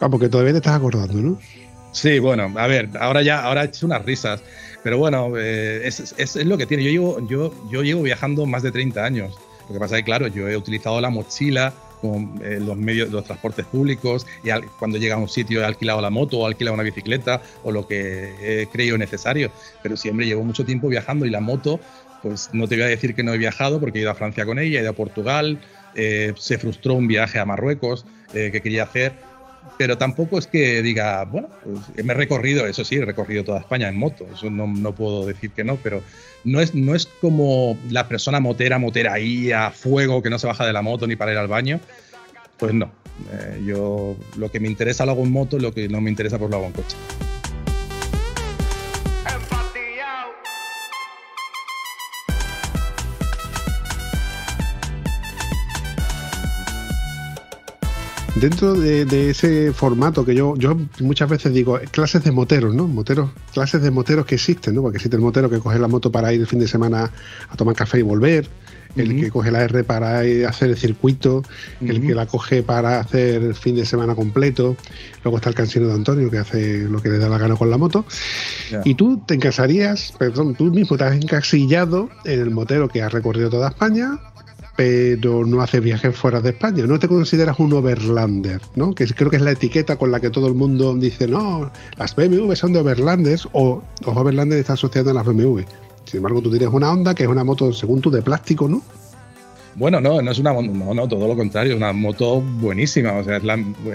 Ah, porque todavía te estás acordando, ¿no? Sí, bueno, a ver, ahora ya, ahora he hecho unas risas, pero bueno, eh, es, es- es lo que tiene. Yo llevo, yo, yo llevo viajando más de 30 años. Lo que pasa es que, claro, yo he utilizado la mochila con eh, los medios, los transportes públicos y al- cuando llega a un sitio he alquilado la moto o he alquilado una bicicleta o lo que he creído necesario. Pero siempre llevo mucho tiempo viajando y la moto, pues no te voy a decir que no he viajado porque he ido a Francia con ella, he ido a Portugal, eh, se frustró un viaje a Marruecos eh, que quería hacer pero tampoco es que diga, bueno, pues me he recorrido, eso sí, he recorrido toda España en moto, eso no, no puedo decir que no, pero no es, no es como la persona motera, motera ahí a fuego, que no se baja de la moto ni para ir al baño, pues no. Eh, yo lo que me interesa lo hago en moto, lo que no me interesa pues lo hago en coche. Dentro de, de ese formato que yo, yo muchas veces digo, clases de moteros, ¿no? Moteros, clases de moteros que existen, ¿no? Porque existe el motero que coge la moto para ir el fin de semana a tomar café y volver, el que coge la R para a hacer el circuito, el que la coge para hacer el fin de semana completo, luego está el cansino de Antonio que hace lo que le da la gana con la moto. Y tú te encasarías, perdón, tú mismo te has encasillado en el motero que has recorrido toda España, pero no haces viajes fuera de España. No te consideras un overlander, ¿no? Que creo que es la etiqueta con la que todo el mundo dice, no, las BMW son de overlanders o los overlanders están asociados a las BMW. Sin embargo, tú tienes una Honda que es una moto, según tú, de plástico, ¿no? Bueno, no, no es una moto, no, no, todo lo contrario, es una moto buenísima, o sea,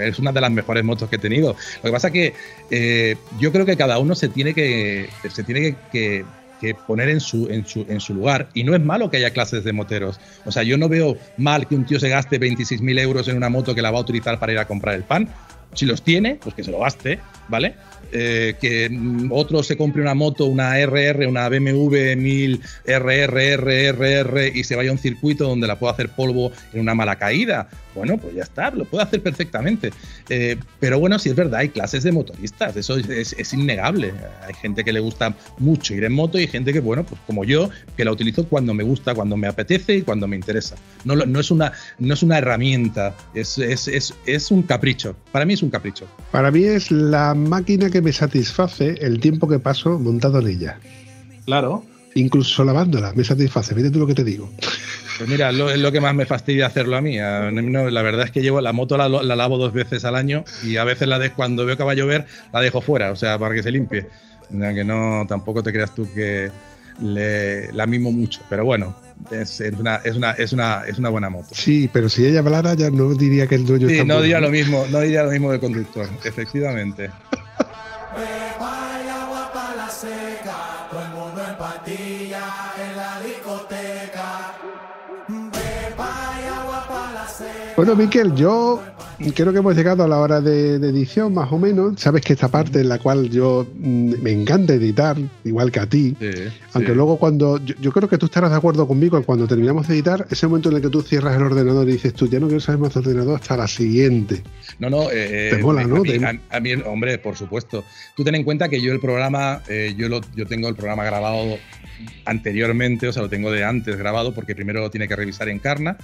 es, una de las mejores motos que he tenido. Lo que pasa es que eh, yo creo que cada uno se tiene que, se tiene que- que poner en su, en, su, en su lugar, y no es malo que haya clases de moteros. O sea, yo no veo mal que un tío se gaste 26.000 euros en una moto que la va a utilizar para ir a comprar el pan. Si los tiene, pues que se lo gaste, ¿vale? Eh, que otro se compre una moto, una RR, una BMW 1000 RR, y se vaya a un circuito donde la pueda hacer polvo en una mala caída. Bueno, pues ya está, lo puede hacer perfectamente. Eh, pero bueno, sí es verdad, hay clases de motoristas, eso es, innegable. Hay gente que le gusta mucho ir en moto y gente que, bueno, pues como yo, que la utilizo cuando me gusta, cuando me apetece y cuando me interesa. No, no, es, una, no es una herramienta, es, es un capricho. Para mí es un capricho. Para mí es la máquina que me satisface el tiempo que paso montado en ella. Claro. Incluso lavándola, me satisface. Fíjate tú lo que te digo. Pues mira, es lo que más me fastidia hacerlo a mí. la verdad es que llevo la moto la, lavo dos veces al año y a veces la de, cuando veo que va a llover la dejo fuera, o sea, para que se limpie. que no, tampoco te creas tú que le, la mimo mucho, pero bueno, es, una, es, una, es, una, es una buena moto. Sí, pero si ella hablara ya no diría que el dueño sí, no diría lo mismo, no diría lo mismo del conductor, efectivamente empatía en la discoteca. Bueno, Miquel, yo creo que hemos llegado a la hora de, edición, más o menos. Sabes que esta parte en la cual yo mm, me encanta editar, igual que a ti, aunque luego cuando. Yo, creo que tú estarás de acuerdo conmigo, cuando terminamos de editar, ese momento en el que tú cierras el ordenador y dices tú, ya no quiero saber más del ordenador hasta la siguiente. No, no. Eh, Te mola, ¿no? A mí, hombre, por supuesto. Tú ten en cuenta que yo el programa, eh, yo, lo, yo tengo el programa grabado anteriormente, o sea, lo tengo de antes grabado, porque primero lo tiene que revisar en Carna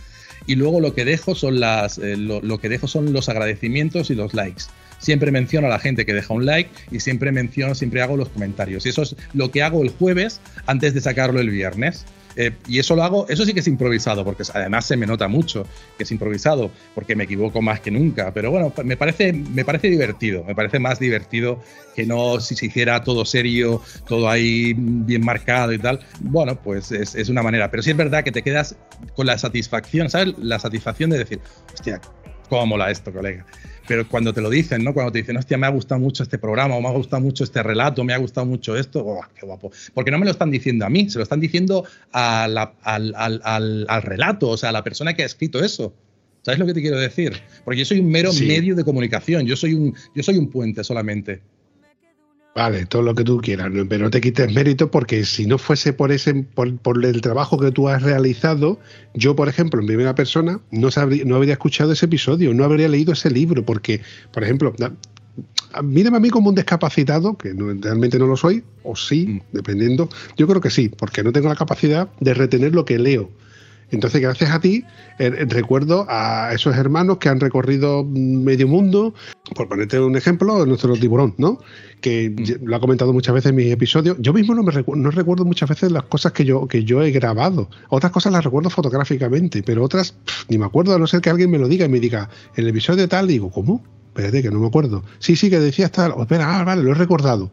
y luego lo que dejo son las eh, lo, que dejo son los agradecimientos y los likes. Siempre menciono a la gente que deja un like y siempre menciono, siempre hago los comentarios. Y eso es lo que hago el jueves antes de sacarlo el viernes. Eh, y eso lo hago, eso sí que es improvisado, porque además se me nota mucho que es improvisado, porque me equivoco más que nunca. Pero bueno, me parece, me parece divertido, me parece más divertido que no si se hiciera todo serio, todo ahí bien marcado y tal. Bueno, pues es, es una manera. Pero sí es verdad que te quedas con la satisfacción, ¿sabes? La satisfacción de decir, hostia, cómo mola esto, colega pero cuando te lo dicen, ¿no? Cuando te dicen, hostia, me ha gustado mucho este programa, o me ha gustado mucho este relato, me ha gustado mucho esto, oh, qué guapo. Porque no me lo están diciendo a mí, se lo están diciendo al, relato, o sea, a la persona que ha escrito eso. ¿Sabes lo que te quiero decir? Porque yo soy un mero medio de comunicación, yo soy un, yo soy un puente solamente. Vale, todo lo que tú quieras, pero no te quites mérito porque si no fuese por ese por, el trabajo que tú has realizado, yo, por ejemplo, en primera persona, no, no habría escuchado ese episodio, no habría leído ese libro, porque, por ejemplo, mírame a mí como un discapacitado, que realmente no lo soy, o sí, mm. dependiendo. Yo creo que sí, porque no tengo la capacidad de retener lo que leo. Entonces, gracias a ti, eh, recuerdo a esos hermanos que han recorrido medio mundo, por ponerte un ejemplo, nuestro tiburón, ¿no? Que mm. lo ha comentado muchas veces en mis episodios. Yo mismo no, me no recuerdo muchas veces las cosas que yo, que yo he grabado. Otras cosas las recuerdo fotográficamente, pero otras ni me acuerdo, a no ser que alguien me lo diga y me diga, en el episodio tal, digo, ¿cómo? Espérate, que no me acuerdo. Sí, sí, que decías tal. Oh, espera, ah, vale, lo he recordado.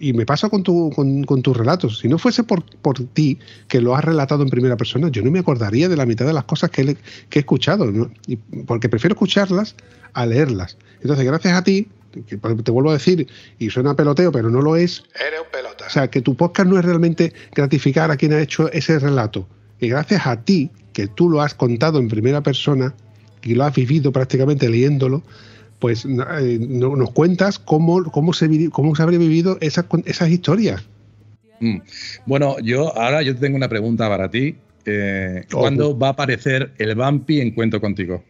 Y, me pasa con, tu, con, tus relatos. Si no fuese por, por ti, que lo has relatado en primera persona, yo no me acordaría de la mitad de las cosas que, he, escuchado, y, porque prefiero escucharlas a leerlas. Entonces, gracias a ti, que te vuelvo a decir, y suena peloteo, pero no lo es. Eres un pelota. O sea, que tu podcast no es realmente gratificar a quien ha hecho ese relato. Y gracias a ti, que tú lo has contado en primera persona y lo has vivido prácticamente leyéndolo, pues eh, nos cuentas cómo, cómo, se, cómo se habría vivido esas, esas historias. Mm. Bueno, yo ahora yo tengo una pregunta para ti. Eh, ¿Cuándo va a aparecer el Bumpy en Cuento Contigo?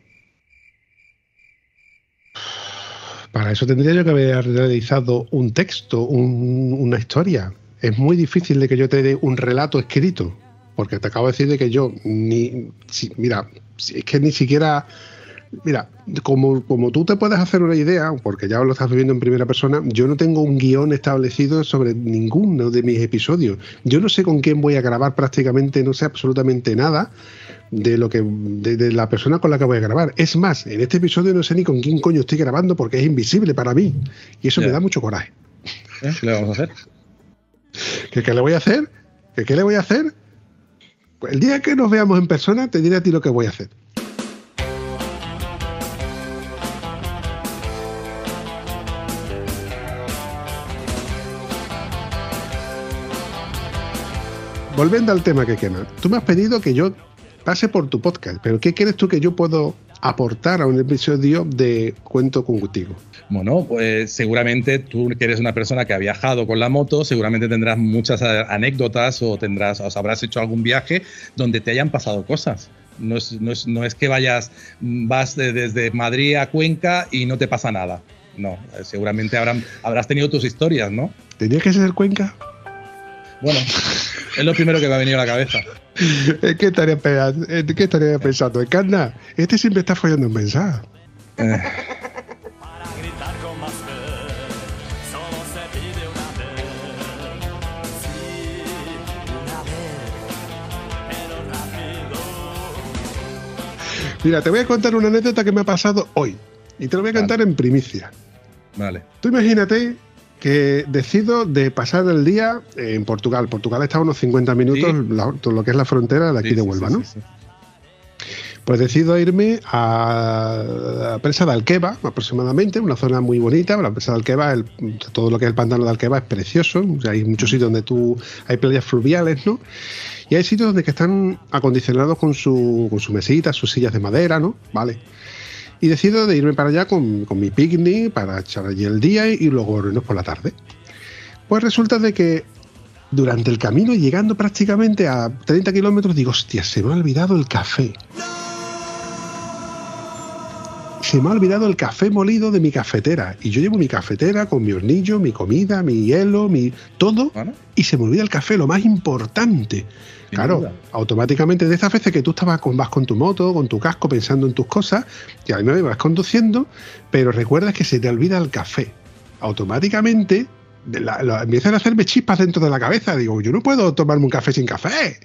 Para eso tendría yo que haber realizado un texto, una historia. Es muy difícil de que yo te dé un relato escrito, porque te acabo de decir de que yo ni, mira, es que ni siquiera Mira, como, como tú te puedes hacer una idea, porque ya lo estás viviendo en primera persona, yo no tengo un guion establecido sobre ninguno de mis episodios. Yo no sé con quién voy a grabar prácticamente, no sé absolutamente nada de lo que de, la persona con la que voy a grabar. Es más, en este episodio no sé ni con quién coño estoy grabando porque es invisible para mí. Y eso me da mucho coraje. ¿Eh? ¿Qué le vamos a hacer? ¿Qué, ¿Qué, le voy a hacer? ¿Qué, ¿Qué le voy a hacer? Pues el día que nos veamos en persona te diré a ti lo que voy a hacer. Volviendo al tema que quema, tú me has pedido que yo pase por tu podcast, pero ¿qué quieres tú que yo puedo aportar a un episodio de Cuento contigo? Bueno, pues seguramente tú que eres una persona que ha viajado con la moto, seguramente tendrás muchas anécdotas o tendrás, o habrás hecho algún viaje donde te hayan pasado cosas. No es, no es, no es que vayas, vas desde Madrid a Cuenca y no te pasa nada. No, seguramente habrán, habrás tenido tus historias, ¿no? ¿Tenía que ser Cuenca? Bueno, es lo primero que me ha venido a la cabeza. ¿Qué estaría, ¿Qué estaría pensando? Encarna, este siempre está fallando en mensaje. Eh. Mira, te voy a contar una anécdota que me ha pasado hoy. Y te lo voy a contar en primicia. Vale. Tú imagínate que decido de pasar el día en Portugal. Portugal está a unos 50 minutos, todo lo que es la frontera de aquí de Huelva, ¿no? Pues decido irme a la presa de Alqueva, aproximadamente, una zona muy bonita. La presa de Alqueva, todo lo que es el pantano de Alqueva es precioso. hay muchos sitios donde tú hay playas fluviales, ¿no? Y hay sitios donde que están acondicionados con su, con su mesita, sus sillas de madera, ¿no? Vale. Y decido de irme para allá con, mi picnic para echar allí el día y, luego volvernos por la tarde. Pues resulta de que durante el camino, llegando prácticamente a 30 kilómetros, digo, hostia, se me ha olvidado el café. Se me ha olvidado el café molido de mi cafetera. Y yo llevo mi cafetera con mi hornillo, mi comida, mi hielo, mi todo. Y se me olvida el café, lo más importante. Claro, automáticamente de esas veces que tú estabas con, vas con tu moto, con tu casco, pensando en tus cosas, y a mí me vas conduciendo, pero recuerdas que se te olvida el café. Automáticamente empiezan a hacerme chispas dentro de la cabeza. Digo, yo no puedo tomarme un café sin café.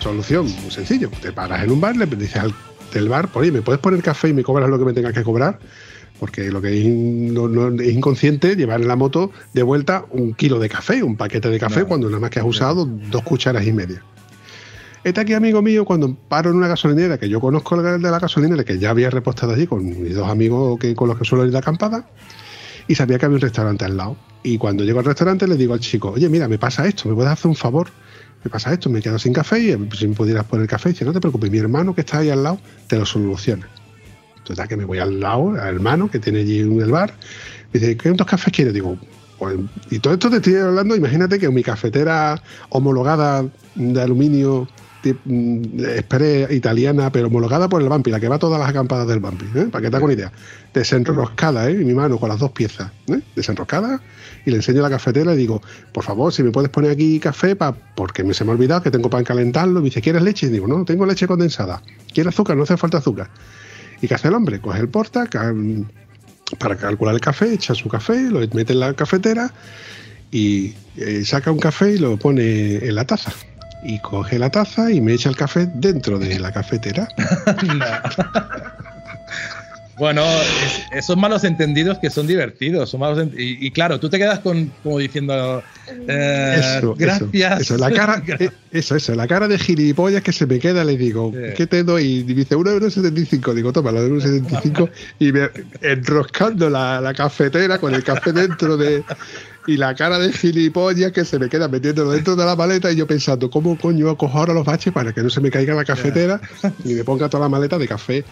Solución muy sencillo. Te paras en un bar, le dices al del bar, oye, ¿me puedes poner café y me cobras lo que me tengas que cobrar? Porque lo que es, inconsciente llevar en la moto de vuelta un kilo de café, un paquete de café, cuando nada más que has usado dos cucharas y media. Este aquí, amigo mío, cuando paro en una gasolinera, que yo conozco el de la gasolinera, que ya había repostado allí con mis dos amigos que, con los que suelo ir de acampada, y sabía que había un restaurante al lado. Y cuando llego al restaurante le digo al chico, oye, mira, me pasa esto, ¿me puedes hacer un favor? Me pasa esto, me he quedado sin café y si me pudieras poner café, dice, no te preocupes, mi hermano que está ahí al lado te lo soluciona. Entonces, que me voy al lado, al hermano que tiene allí en el bar, dice, ¿cuántos cafés quieres? Digo, pues, y todo esto te estoy hablando, imagínate que mi cafetera homologada de aluminio mm, italiana, pero homologada por el Vampi, la que va todas las acampadas del Vampi, ¿eh? para que te hagas una idea. Desenroscada, ¿eh? mi mano con las dos piezas, ¿eh? desenroscada, y le enseño la cafetera y digo, por favor, si me puedes poner aquí café, pa, porque me se me ha olvidado que tengo para calentarlo. Y dice, ¿quieres leche? Y digo, no, tengo leche condensada. ¿Quieres azúcar? No hace falta azúcar. ¿Y qué hace el hombre? Coge el porta para calcular el café, echa su café, lo mete en la cafetera y eh, saca un café y lo pone en la taza y coge la taza y me echa el café dentro de la cafetera. Bueno, esos malos entendidos que son divertidos. Son malos y, claro, tú te quedas con, como diciendo eh, gracias. Eso, la cara, eh, eso, eso, la cara de gilipollas que se me queda, le digo, ¿qué te doy? Y dice 1,75€. Digo, toma, la de 1,75€ y me, enroscando la, la cafetera con el café dentro de, y la cara de gilipollas que se me queda metiendo dentro de la maleta y yo pensando, ¿cómo coño cojo ahora los baches para que no se me caiga la cafetera y me ponga toda la maleta de café?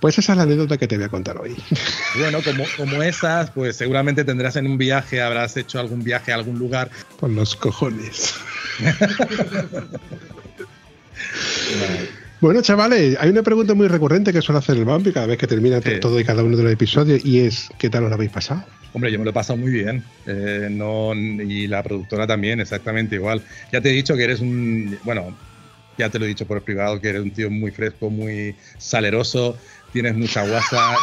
Pues esa es la anécdota que te voy a contar hoy. Bueno, como, como esas, pues seguramente tendrás en un viaje, habrás hecho algún viaje a algún lugar. Con los cojones. Bueno, chavales, hay una pregunta muy recurrente que suele hacer el Bambi cada vez que termina todo y cada uno de los episodios y es ¿qué tal os lo habéis pasado? Hombre, yo me lo he pasado muy bien. Eh, no, y la productora también, exactamente igual. Ya te he dicho que eres un. Bueno, ya te lo he dicho por privado, que eres un tío muy fresco, muy saleroso, tienes mucha guasa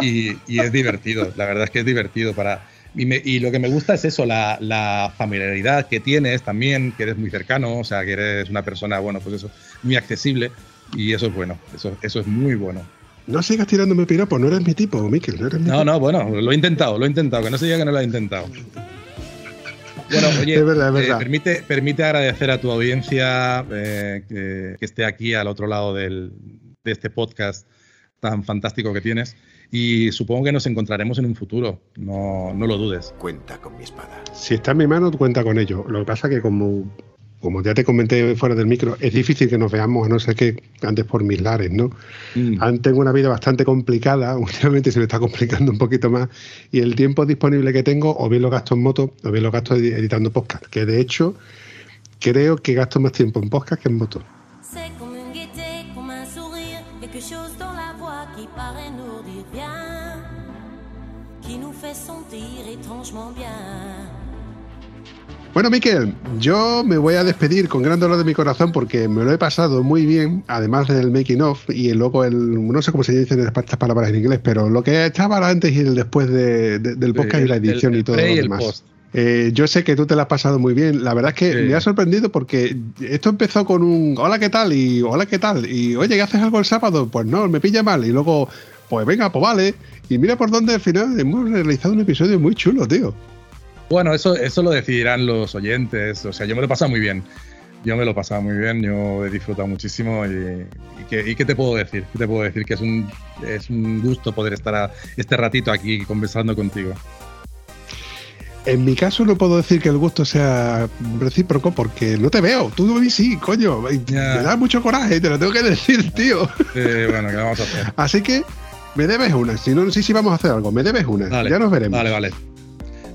y, y, es divertido. La verdad es que es divertido para. Y, y lo que me gusta es eso, la, la, familiaridad que tienes también, que eres muy cercano, o sea, que eres una persona, bueno, pues eso, muy accesible y eso es bueno, eso, eso es muy bueno. No sigas tirándome piropo, no eres mi tipo, Miquel, no eres mi No, no, bueno, lo he intentado, lo he intentado, que no se diga que no lo he intentado. Bueno, oye, es verdad, es eh, permite, permite agradecer a tu audiencia eh, que, esté aquí al otro lado del, de este podcast tan fantástico que tienes. Y supongo que nos encontraremos en un futuro, no, no lo dudes. Cuenta con mi espada. Si está en mi mano, cuenta con ello. Lo que pasa que como, como ya te comenté fuera del micro, es difícil que nos veamos, a no ser que antes por mis lares, ¿no? Mm. Tengo una vida bastante complicada, últimamente se me está complicando un poquito más, y el tiempo disponible que tengo, o bien lo gasto en moto, o bien lo gasto edi- editando podcast, que de hecho creo que gasto más tiempo en podcast que en moto. Bueno, Miquel, yo me voy a despedir con gran dolor de mi corazón porque me lo he pasado muy bien, además del making of y luego el, no sé cómo se dicen estas palabras en inglés, pero lo que estaba antes y el después de- de- del podcast y la edición el y todo lo demás. Eh, yo sé que tú te la has pasado muy bien. La verdad es que Sí. me ha sorprendido porque esto empezó con un hola, ¿qué tal? Y hola, ¿qué tal? Y oye, ¿qué haces algo el sábado? Pues no, me pilla mal. Y luego, pues venga, pues vale. Y mira por dónde al final hemos realizado un episodio muy chulo, tío. Bueno, eso, eso lo decidirán los oyentes. O sea, yo me lo he pasado muy bien. Yo me lo he pasado muy bien, yo he disfrutado muchísimo y, y que, y qué te puedo decir? ¿Qué te puedo decir? Que es un, es un gusto poder estar a- este ratito aquí conversando contigo. En mi caso no puedo decir que el gusto sea recíproco porque no te veo. Tú a mí sí, coño. Me da mucho coraje, te lo tengo que decir, tío. Eh, bueno, ¿qué vamos a hacer? Así que me debes una. Si no, no sé si vamos a hacer algo. Me debes una. Ya nos veremos. Vale, vale.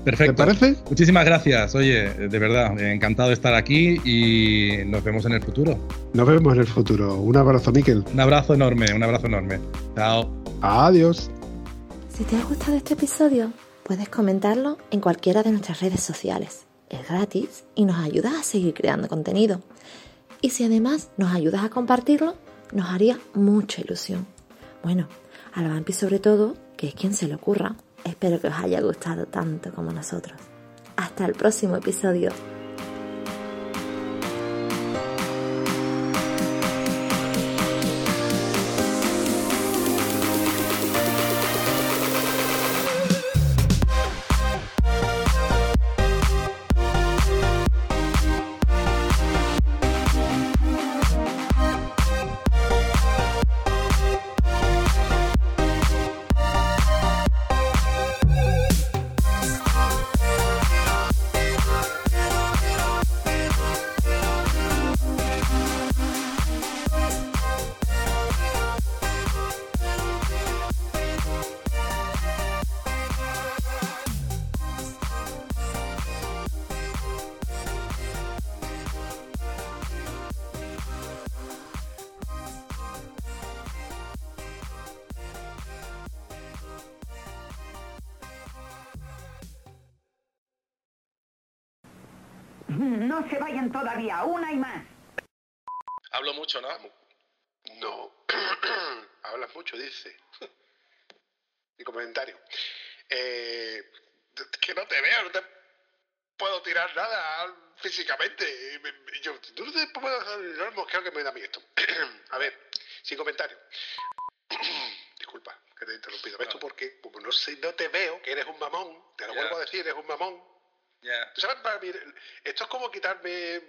¿Te Perfecto. parece? Muchísimas gracias. Oye, de verdad, encantado de estar aquí y nos vemos en el futuro. Nos vemos en el futuro. Un abrazo, Miquel. Un abrazo enorme, un abrazo enorme. Chao. Adiós. Si te ha gustado este episodio, puedes comentarlo en cualquiera de nuestras redes sociales. Es gratis y nos ayudas a seguir creando contenido. Y si además nos ayudas a compartirlo, nos haría mucha ilusión. Bueno, a la Vampi sobre todo, que es quien se le ocurra. Espero que os haya gustado tanto como nosotros. Hasta el próximo episodio. No se vayan todavía, una y más. Hablo mucho, ¿no? No. Hablas mucho, dice. Mi comentario. Eh, que no te veo, no te puedo tirar nada físicamente. Yo, tú no te puedo dejar el mosqueo que me da a mí esto. a ver, sin comentario. Disculpa que te he interrumpido. ¿Ves tú por qué? Como no, sé, no te veo, que eres un mamón, te lo Ya. vuelvo a decir, eres un mamón. Ya. ¿Tú sabes, para mí, esto es como quitarme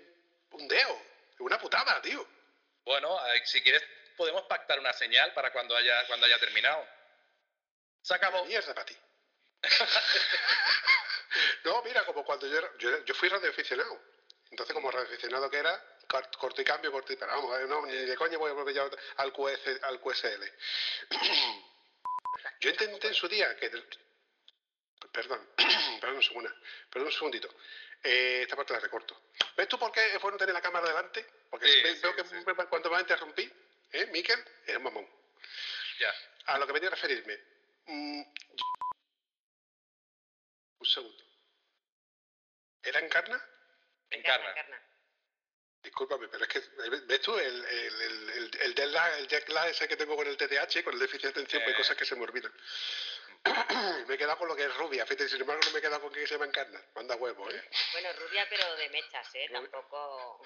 un dedo. Es una putada, tío. Bueno, eh, si quieres podemos pactar una señal para cuando haya cuando haya terminado. Se acabó. Mierda para ti. no, mira, como cuando yo, era- yo, fui radioaficionado. Entonces, como radioaficionado que era, cort- corto y cambio, corto y pero vamos, no, ni de coña voy a volver ya al, QS, al QSL. yo intenté en su día que... Perdón, perdón un segundo, perdón un segundito. Eh, esta parte la recorto. ¿Ves tú por qué es bueno tener la cámara delante? Porque Sí, ve- sí, veo que sí. me- cuando me interrumpí, ¿eh, Miquel? Es un mamón. Ya. A lo que venía a referirme. mm, un segundo. ¿Era Encarna? Encarna. Discúlpame, pero es que, ¿ves tú? El, el, el, el, el jet lag, ese que tengo con el TDAH, con el déficit de atención, pues hay Eh. cosas que se me olvidan. me he quedado con lo que es rubia, fíjate, sin embargo no me he quedado con que se llama Encarna. Manda huevo, ¿eh? Bueno, rubia, pero de mechas, ¿eh? Tampoco.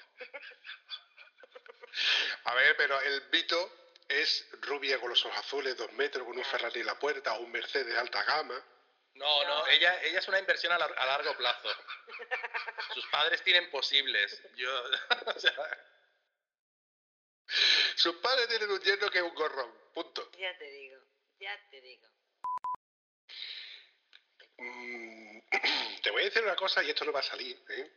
A ver, pero el Vito es rubia con los ojos azules, dos metros, con un Ferrari en la puerta, o un Mercedes alta gama. No, no, ella, ella es una inversión a, lar- a largo plazo. Sus padres tienen posibles. Yo, o sea, Sus padres tienen un yerno que es un gorrón, punto. Ya te digo. digo. Mm, te voy a decir una cosa y esto no va a salir, ¿eh?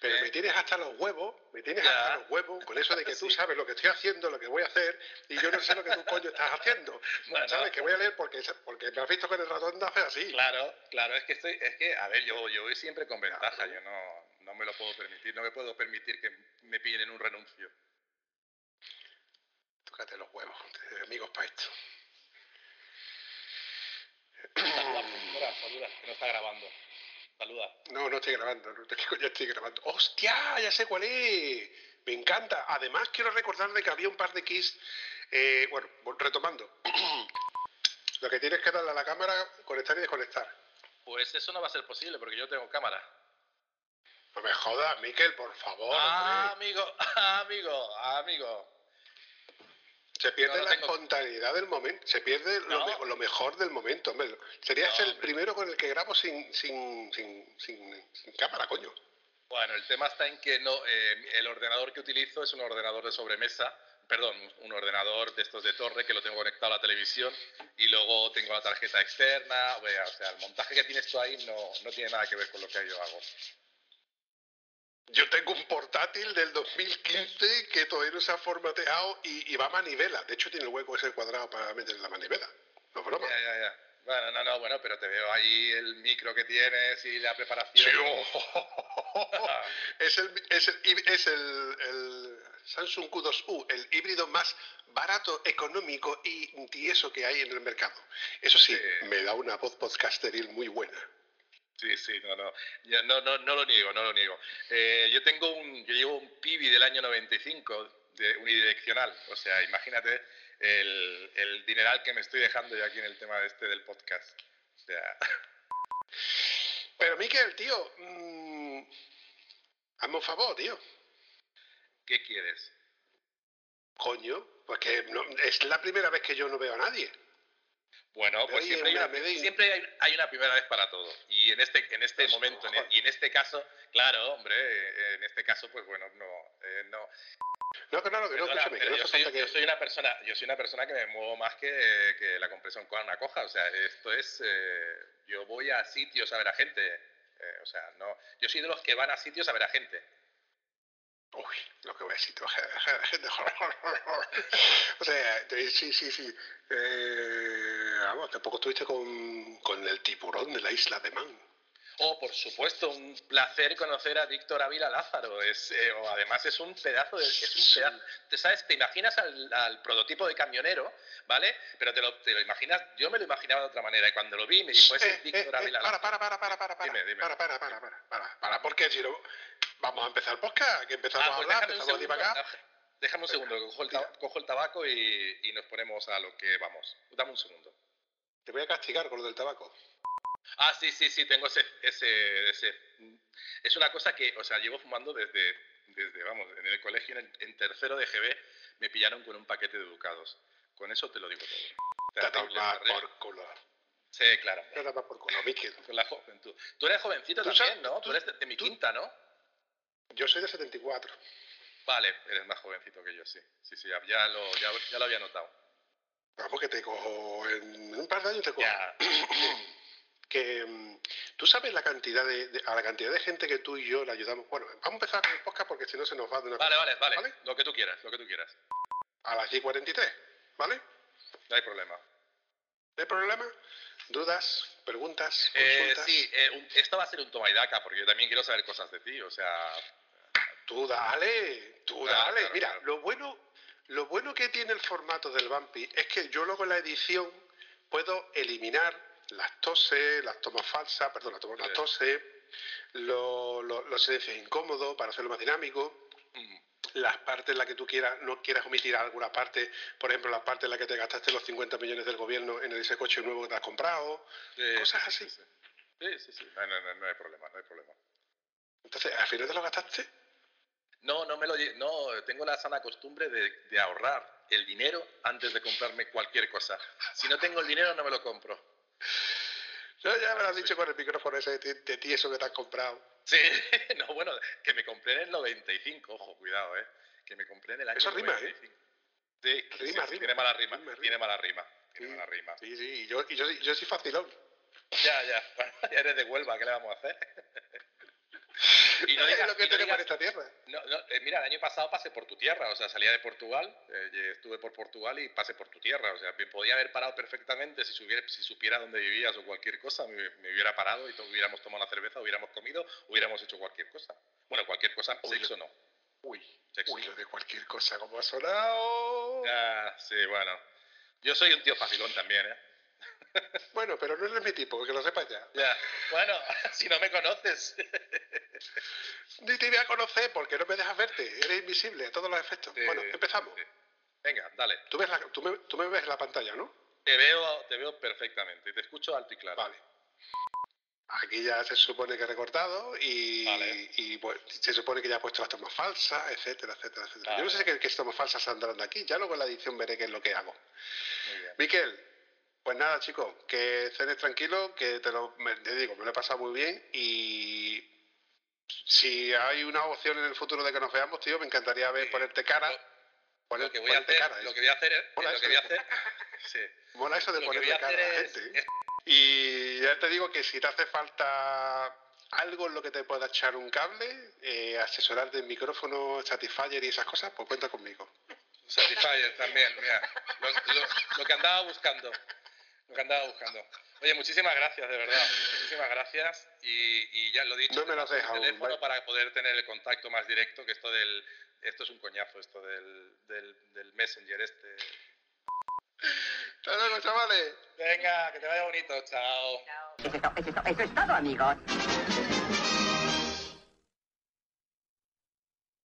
Pero ¿Eh? me tienes hasta los huevos, me tienes Ya. hasta los huevos con eso de que tú sabes lo que estoy haciendo, lo que voy a hacer, y yo no sé lo que tú coño estás haciendo. Bueno. ¿Sabes? Que voy a leer porque, porque me has visto con el ratón de hacer así. Claro, claro, es que estoy, es que, a ver, yo, yo voy siempre con ventaja, yo no, no me lo puedo permitir, no me puedo permitir que me pillen en un renuncio. Tócate los huevos, de amigos para esto. Saluda, que no está grabando. Saluda. No, no estoy grabando, no, ¿qué coño estoy grabando? ¡Hostia! Ya sé cuál es. Me encanta. Además, quiero recordar de que había un par de keys. eh, bueno, retomando. Lo que tienes que darle a la cámara, conectar y desconectar. Pues eso no va a ser posible porque yo tengo cámara. No me jodas, Miquel, por favor. Ah, hombre. amigo, amigo, amigo. Se pierde no, la tengo- espontaneidad del momento, se pierde lo, No. lo mejor del momento. hombre. Serías No, el hombre. primero con el que grabo sin, sin, sin, sin, sin cámara, coño. Bueno, el tema está en que no, eh, el ordenador que utilizo es un ordenador de sobremesa, perdón, un ordenador de estos de torre que lo tengo conectado a la televisión y luego tengo la tarjeta externa, o sea, el montaje que tienes tú ahí no, no tiene nada que ver con lo que yo hago. Yo tengo un portátil del 2015 que todavía no se ha formateado y, y va a manivela. De hecho, tiene el hueco ese cuadrado para meter la manivela. No es broma. Ya, ya, ya. Bueno, no, no, bueno, pero te veo ahí el micro que tienes y la Sí, preparación. oh. es el, es el, es el- el Samsung Q2U, el híbrido más barato, económico y tieso que hay en el mercado. Eso sí, Sí. me da una voz podcasteril muy buena. Sí, sí, no, no, ya no, no, no lo niego, no lo niego. Eh, yo tengo un, yo llevo un Pibi del año 95 de unidireccional, o sea, imagínate el, el dineral que me estoy dejando yo aquí en el tema este del podcast. O sea, Pero Miquel, tío, mm, hazme un favor, tío. ¿qué quieres? Coño, porque no- es la primera vez que yo no veo a nadie. Bueno, pues siempre, hay una siempre hay, hay una primera vez para todo. Y en este, en este Eso, momento, en joder. y en este caso, claro, hombre, eh, en este caso, pues bueno, no, eh, no, No, que no, que no, escúchame, que no yo, soy, que... yo soy una persona, yo soy una persona que me muevo más que, que la compresión con una coja. O sea, esto es, eh, yo voy a sitios a ver a gente. eh, o sea, no, yo soy de los que van a sitios a ver a gente. Uy, lo que voy a decir, tú, gente, o sea, sí, sí, sí. Eh, vamos, tampoco estuviste con, con el tiburón de la isla de Man. Oh, por supuesto, un placer conocer a Víctor Ávila Lázaro. Es, eh, además es un pedazo de, es un pedazo. ¿Te sabes? Te imaginas al, al prototipo de camionero, ¿vale? Pero te lo, te lo imaginas, yo me lo imaginaba de otra manera. Y cuando lo vi me dijo, ese Eh, es Víctor eh, Ávila eh, Lázaro. para, para, para, para, para, para, Dime, dime. para, para, para, para, para, para, porque si no, vamos a empezar el podcast, que empezamos Ah, a pues hablar, déjame un empezamos a segundo, divagar. ah, déjame un segundo, cojo el, cojo el tabaco y, y nos ponemos a lo que vamos. Dame un segundo. Te voy a castigar con lo del tabaco. Ah, sí, sí, sí, tengo ese, ese, ese. Es una cosa que, o sea, llevo fumando desde, desde vamos, en el colegio, en, en tercero de GB, me pillaron con un paquete de educados. Con eso te lo digo todo. Te terrible. por culo. Sí, claro. Te toma por culo, Miquel. Con la juventud. Tú eres jovencito Tú también, ¿no? tú- Tú eres de, de mi tú- quinta, ¿no? Yo soy de 74. Vale, eres más jovencito que yo, sí. Sí, sí, ya, ya lo, ya, ya lo había notado. Vamos, que te cojo en un par de años te cojo. Ya. que mm, tú sabes la cantidad de, de- a la cantidad de gente que tú y yo le ayudamos. Bueno, vamos a empezar con el podcast porque si no se nos va de una Vale, vale, vale, ¿Vale? Lo que tú quieras, lo que tú quieras. A las 10.43, ¿vale? No hay problema. ¿No hay problema? ¿Dudas? ¿Preguntas? Eh, sí, eh, un- esto va a ser un toma y daca, porque yo también quiero saber cosas de ti, o sea... Tú dale, tú Claro, dale. claro, Mira, claro. lo bueno, lo bueno que tiene el formato del Bumpy es que yo luego en la edición puedo eliminar las toses, las tomas falsas, perdón, las tomas las Sí. toses, lo- lo- los silencios incómodos para hacerlo más dinámico. mm, las partes en las que tú quieras, no quieras omitir alguna parte, por ejemplo, la parte en la que te gastaste los 50 millones del gobierno en ese coche nuevo que te has comprado, sí, cosas sí, así. Sí, sí, sí. No, no, no, no hay problema, no hay problema. Entonces, al final te lo gastaste. No, no me lo no, tengo la sana costumbre de, de ahorrar el dinero antes de comprarme cualquier cosa. Si no tengo el dinero no me lo compro. No, ya me lo has Sí. dicho con el micrófono ese de, de ti, eso que te has comprado. Sí, no, bueno, que me compré en el 95, ojo, cuidado, eh. Que me compré en el año Eso rima, ¿eh? 95. Sí, Rima, sí, rima, tiene mala rima, tiene mala rima, Tiene mala rima. Sí, sí, y yo, y yo, yo soy facilón. Ya, ya. Ya eres de Huelva, ¿qué le vamos a hacer? y no Es digas, lo que y no digas- esta tierra. no, no, eh, mira, el año pasado pasé por tu tierra, o sea, salía de Portugal, eh, estuve por Portugal y pasé por tu tierra, o sea, me podía haber parado perfectamente si, supiera, si supiera dónde vivías o cualquier cosa, me, me hubiera parado y hubiéramos tomado una cerveza, hubiéramos comido, hubiéramos hecho cualquier cosa. Bueno, cualquier cosa, Uy, sexo no. Uy, Sexo. uy, lo de cualquier cosa, como ha sonado. Ah, sí, bueno. Yo soy un tío facilón también, ¿eh? Bueno, pero no eres mi tipo, que lo sepas ya. Ya. Bueno, si no me conoces. Ni te voy a conocer porque no me dejas verte. Eres invisible a todos los efectos. Sí, bueno, empezamos. sí. Venga, dale. Tú, ves la- tú, me, tú me ves en la pantalla, ¿no? Te veo, te veo perfectamente, te escucho alto y claro. Vale. Aquí ya se supone que he recortado y, Vale. y, se supone que ya he puesto las tomas falsas, etcétera, etcétera, etcétera. Vale. Yo no sé qué, qué tomas falsas saldrán de aquí. Ya luego en la edición veré qué es lo que hago. Muy bien. Miquel, pues nada, chicos, que cenes tranquilo, que te lo me- te digo, me lo he pasado muy bien y si hay una opción en el futuro de que nos veamos, tío, me encantaría ver Sí. ponerte cara. Lo- poner- Lo que voy a hacer, cara, lo es- que voy a hacer es, Mola lo eso que voy a de- hacer, sí. Mola eso de Lo ponerle cara a la es- gente. ¿eh? Y ya te digo que si te hace falta algo en lo que te pueda echar un cable, eh, asesorar del micrófono, Satisfyer y esas cosas, pues cuenta conmigo. Satisfyer también, mira. Lo, lo- lo que andaba buscando. Lo que andaba buscando. Oye, muchísimas gracias, de verdad. Muchísimas gracias. Y, y ya lo he dicho, No me lo el dejado, teléfono para poder tener el contacto más directo, que esto del. Esto es un coñazo, esto del, del, del Messenger este. Hasta luego, chavales. Venga, que te vaya bonito, chao. Eso es todo, amigos.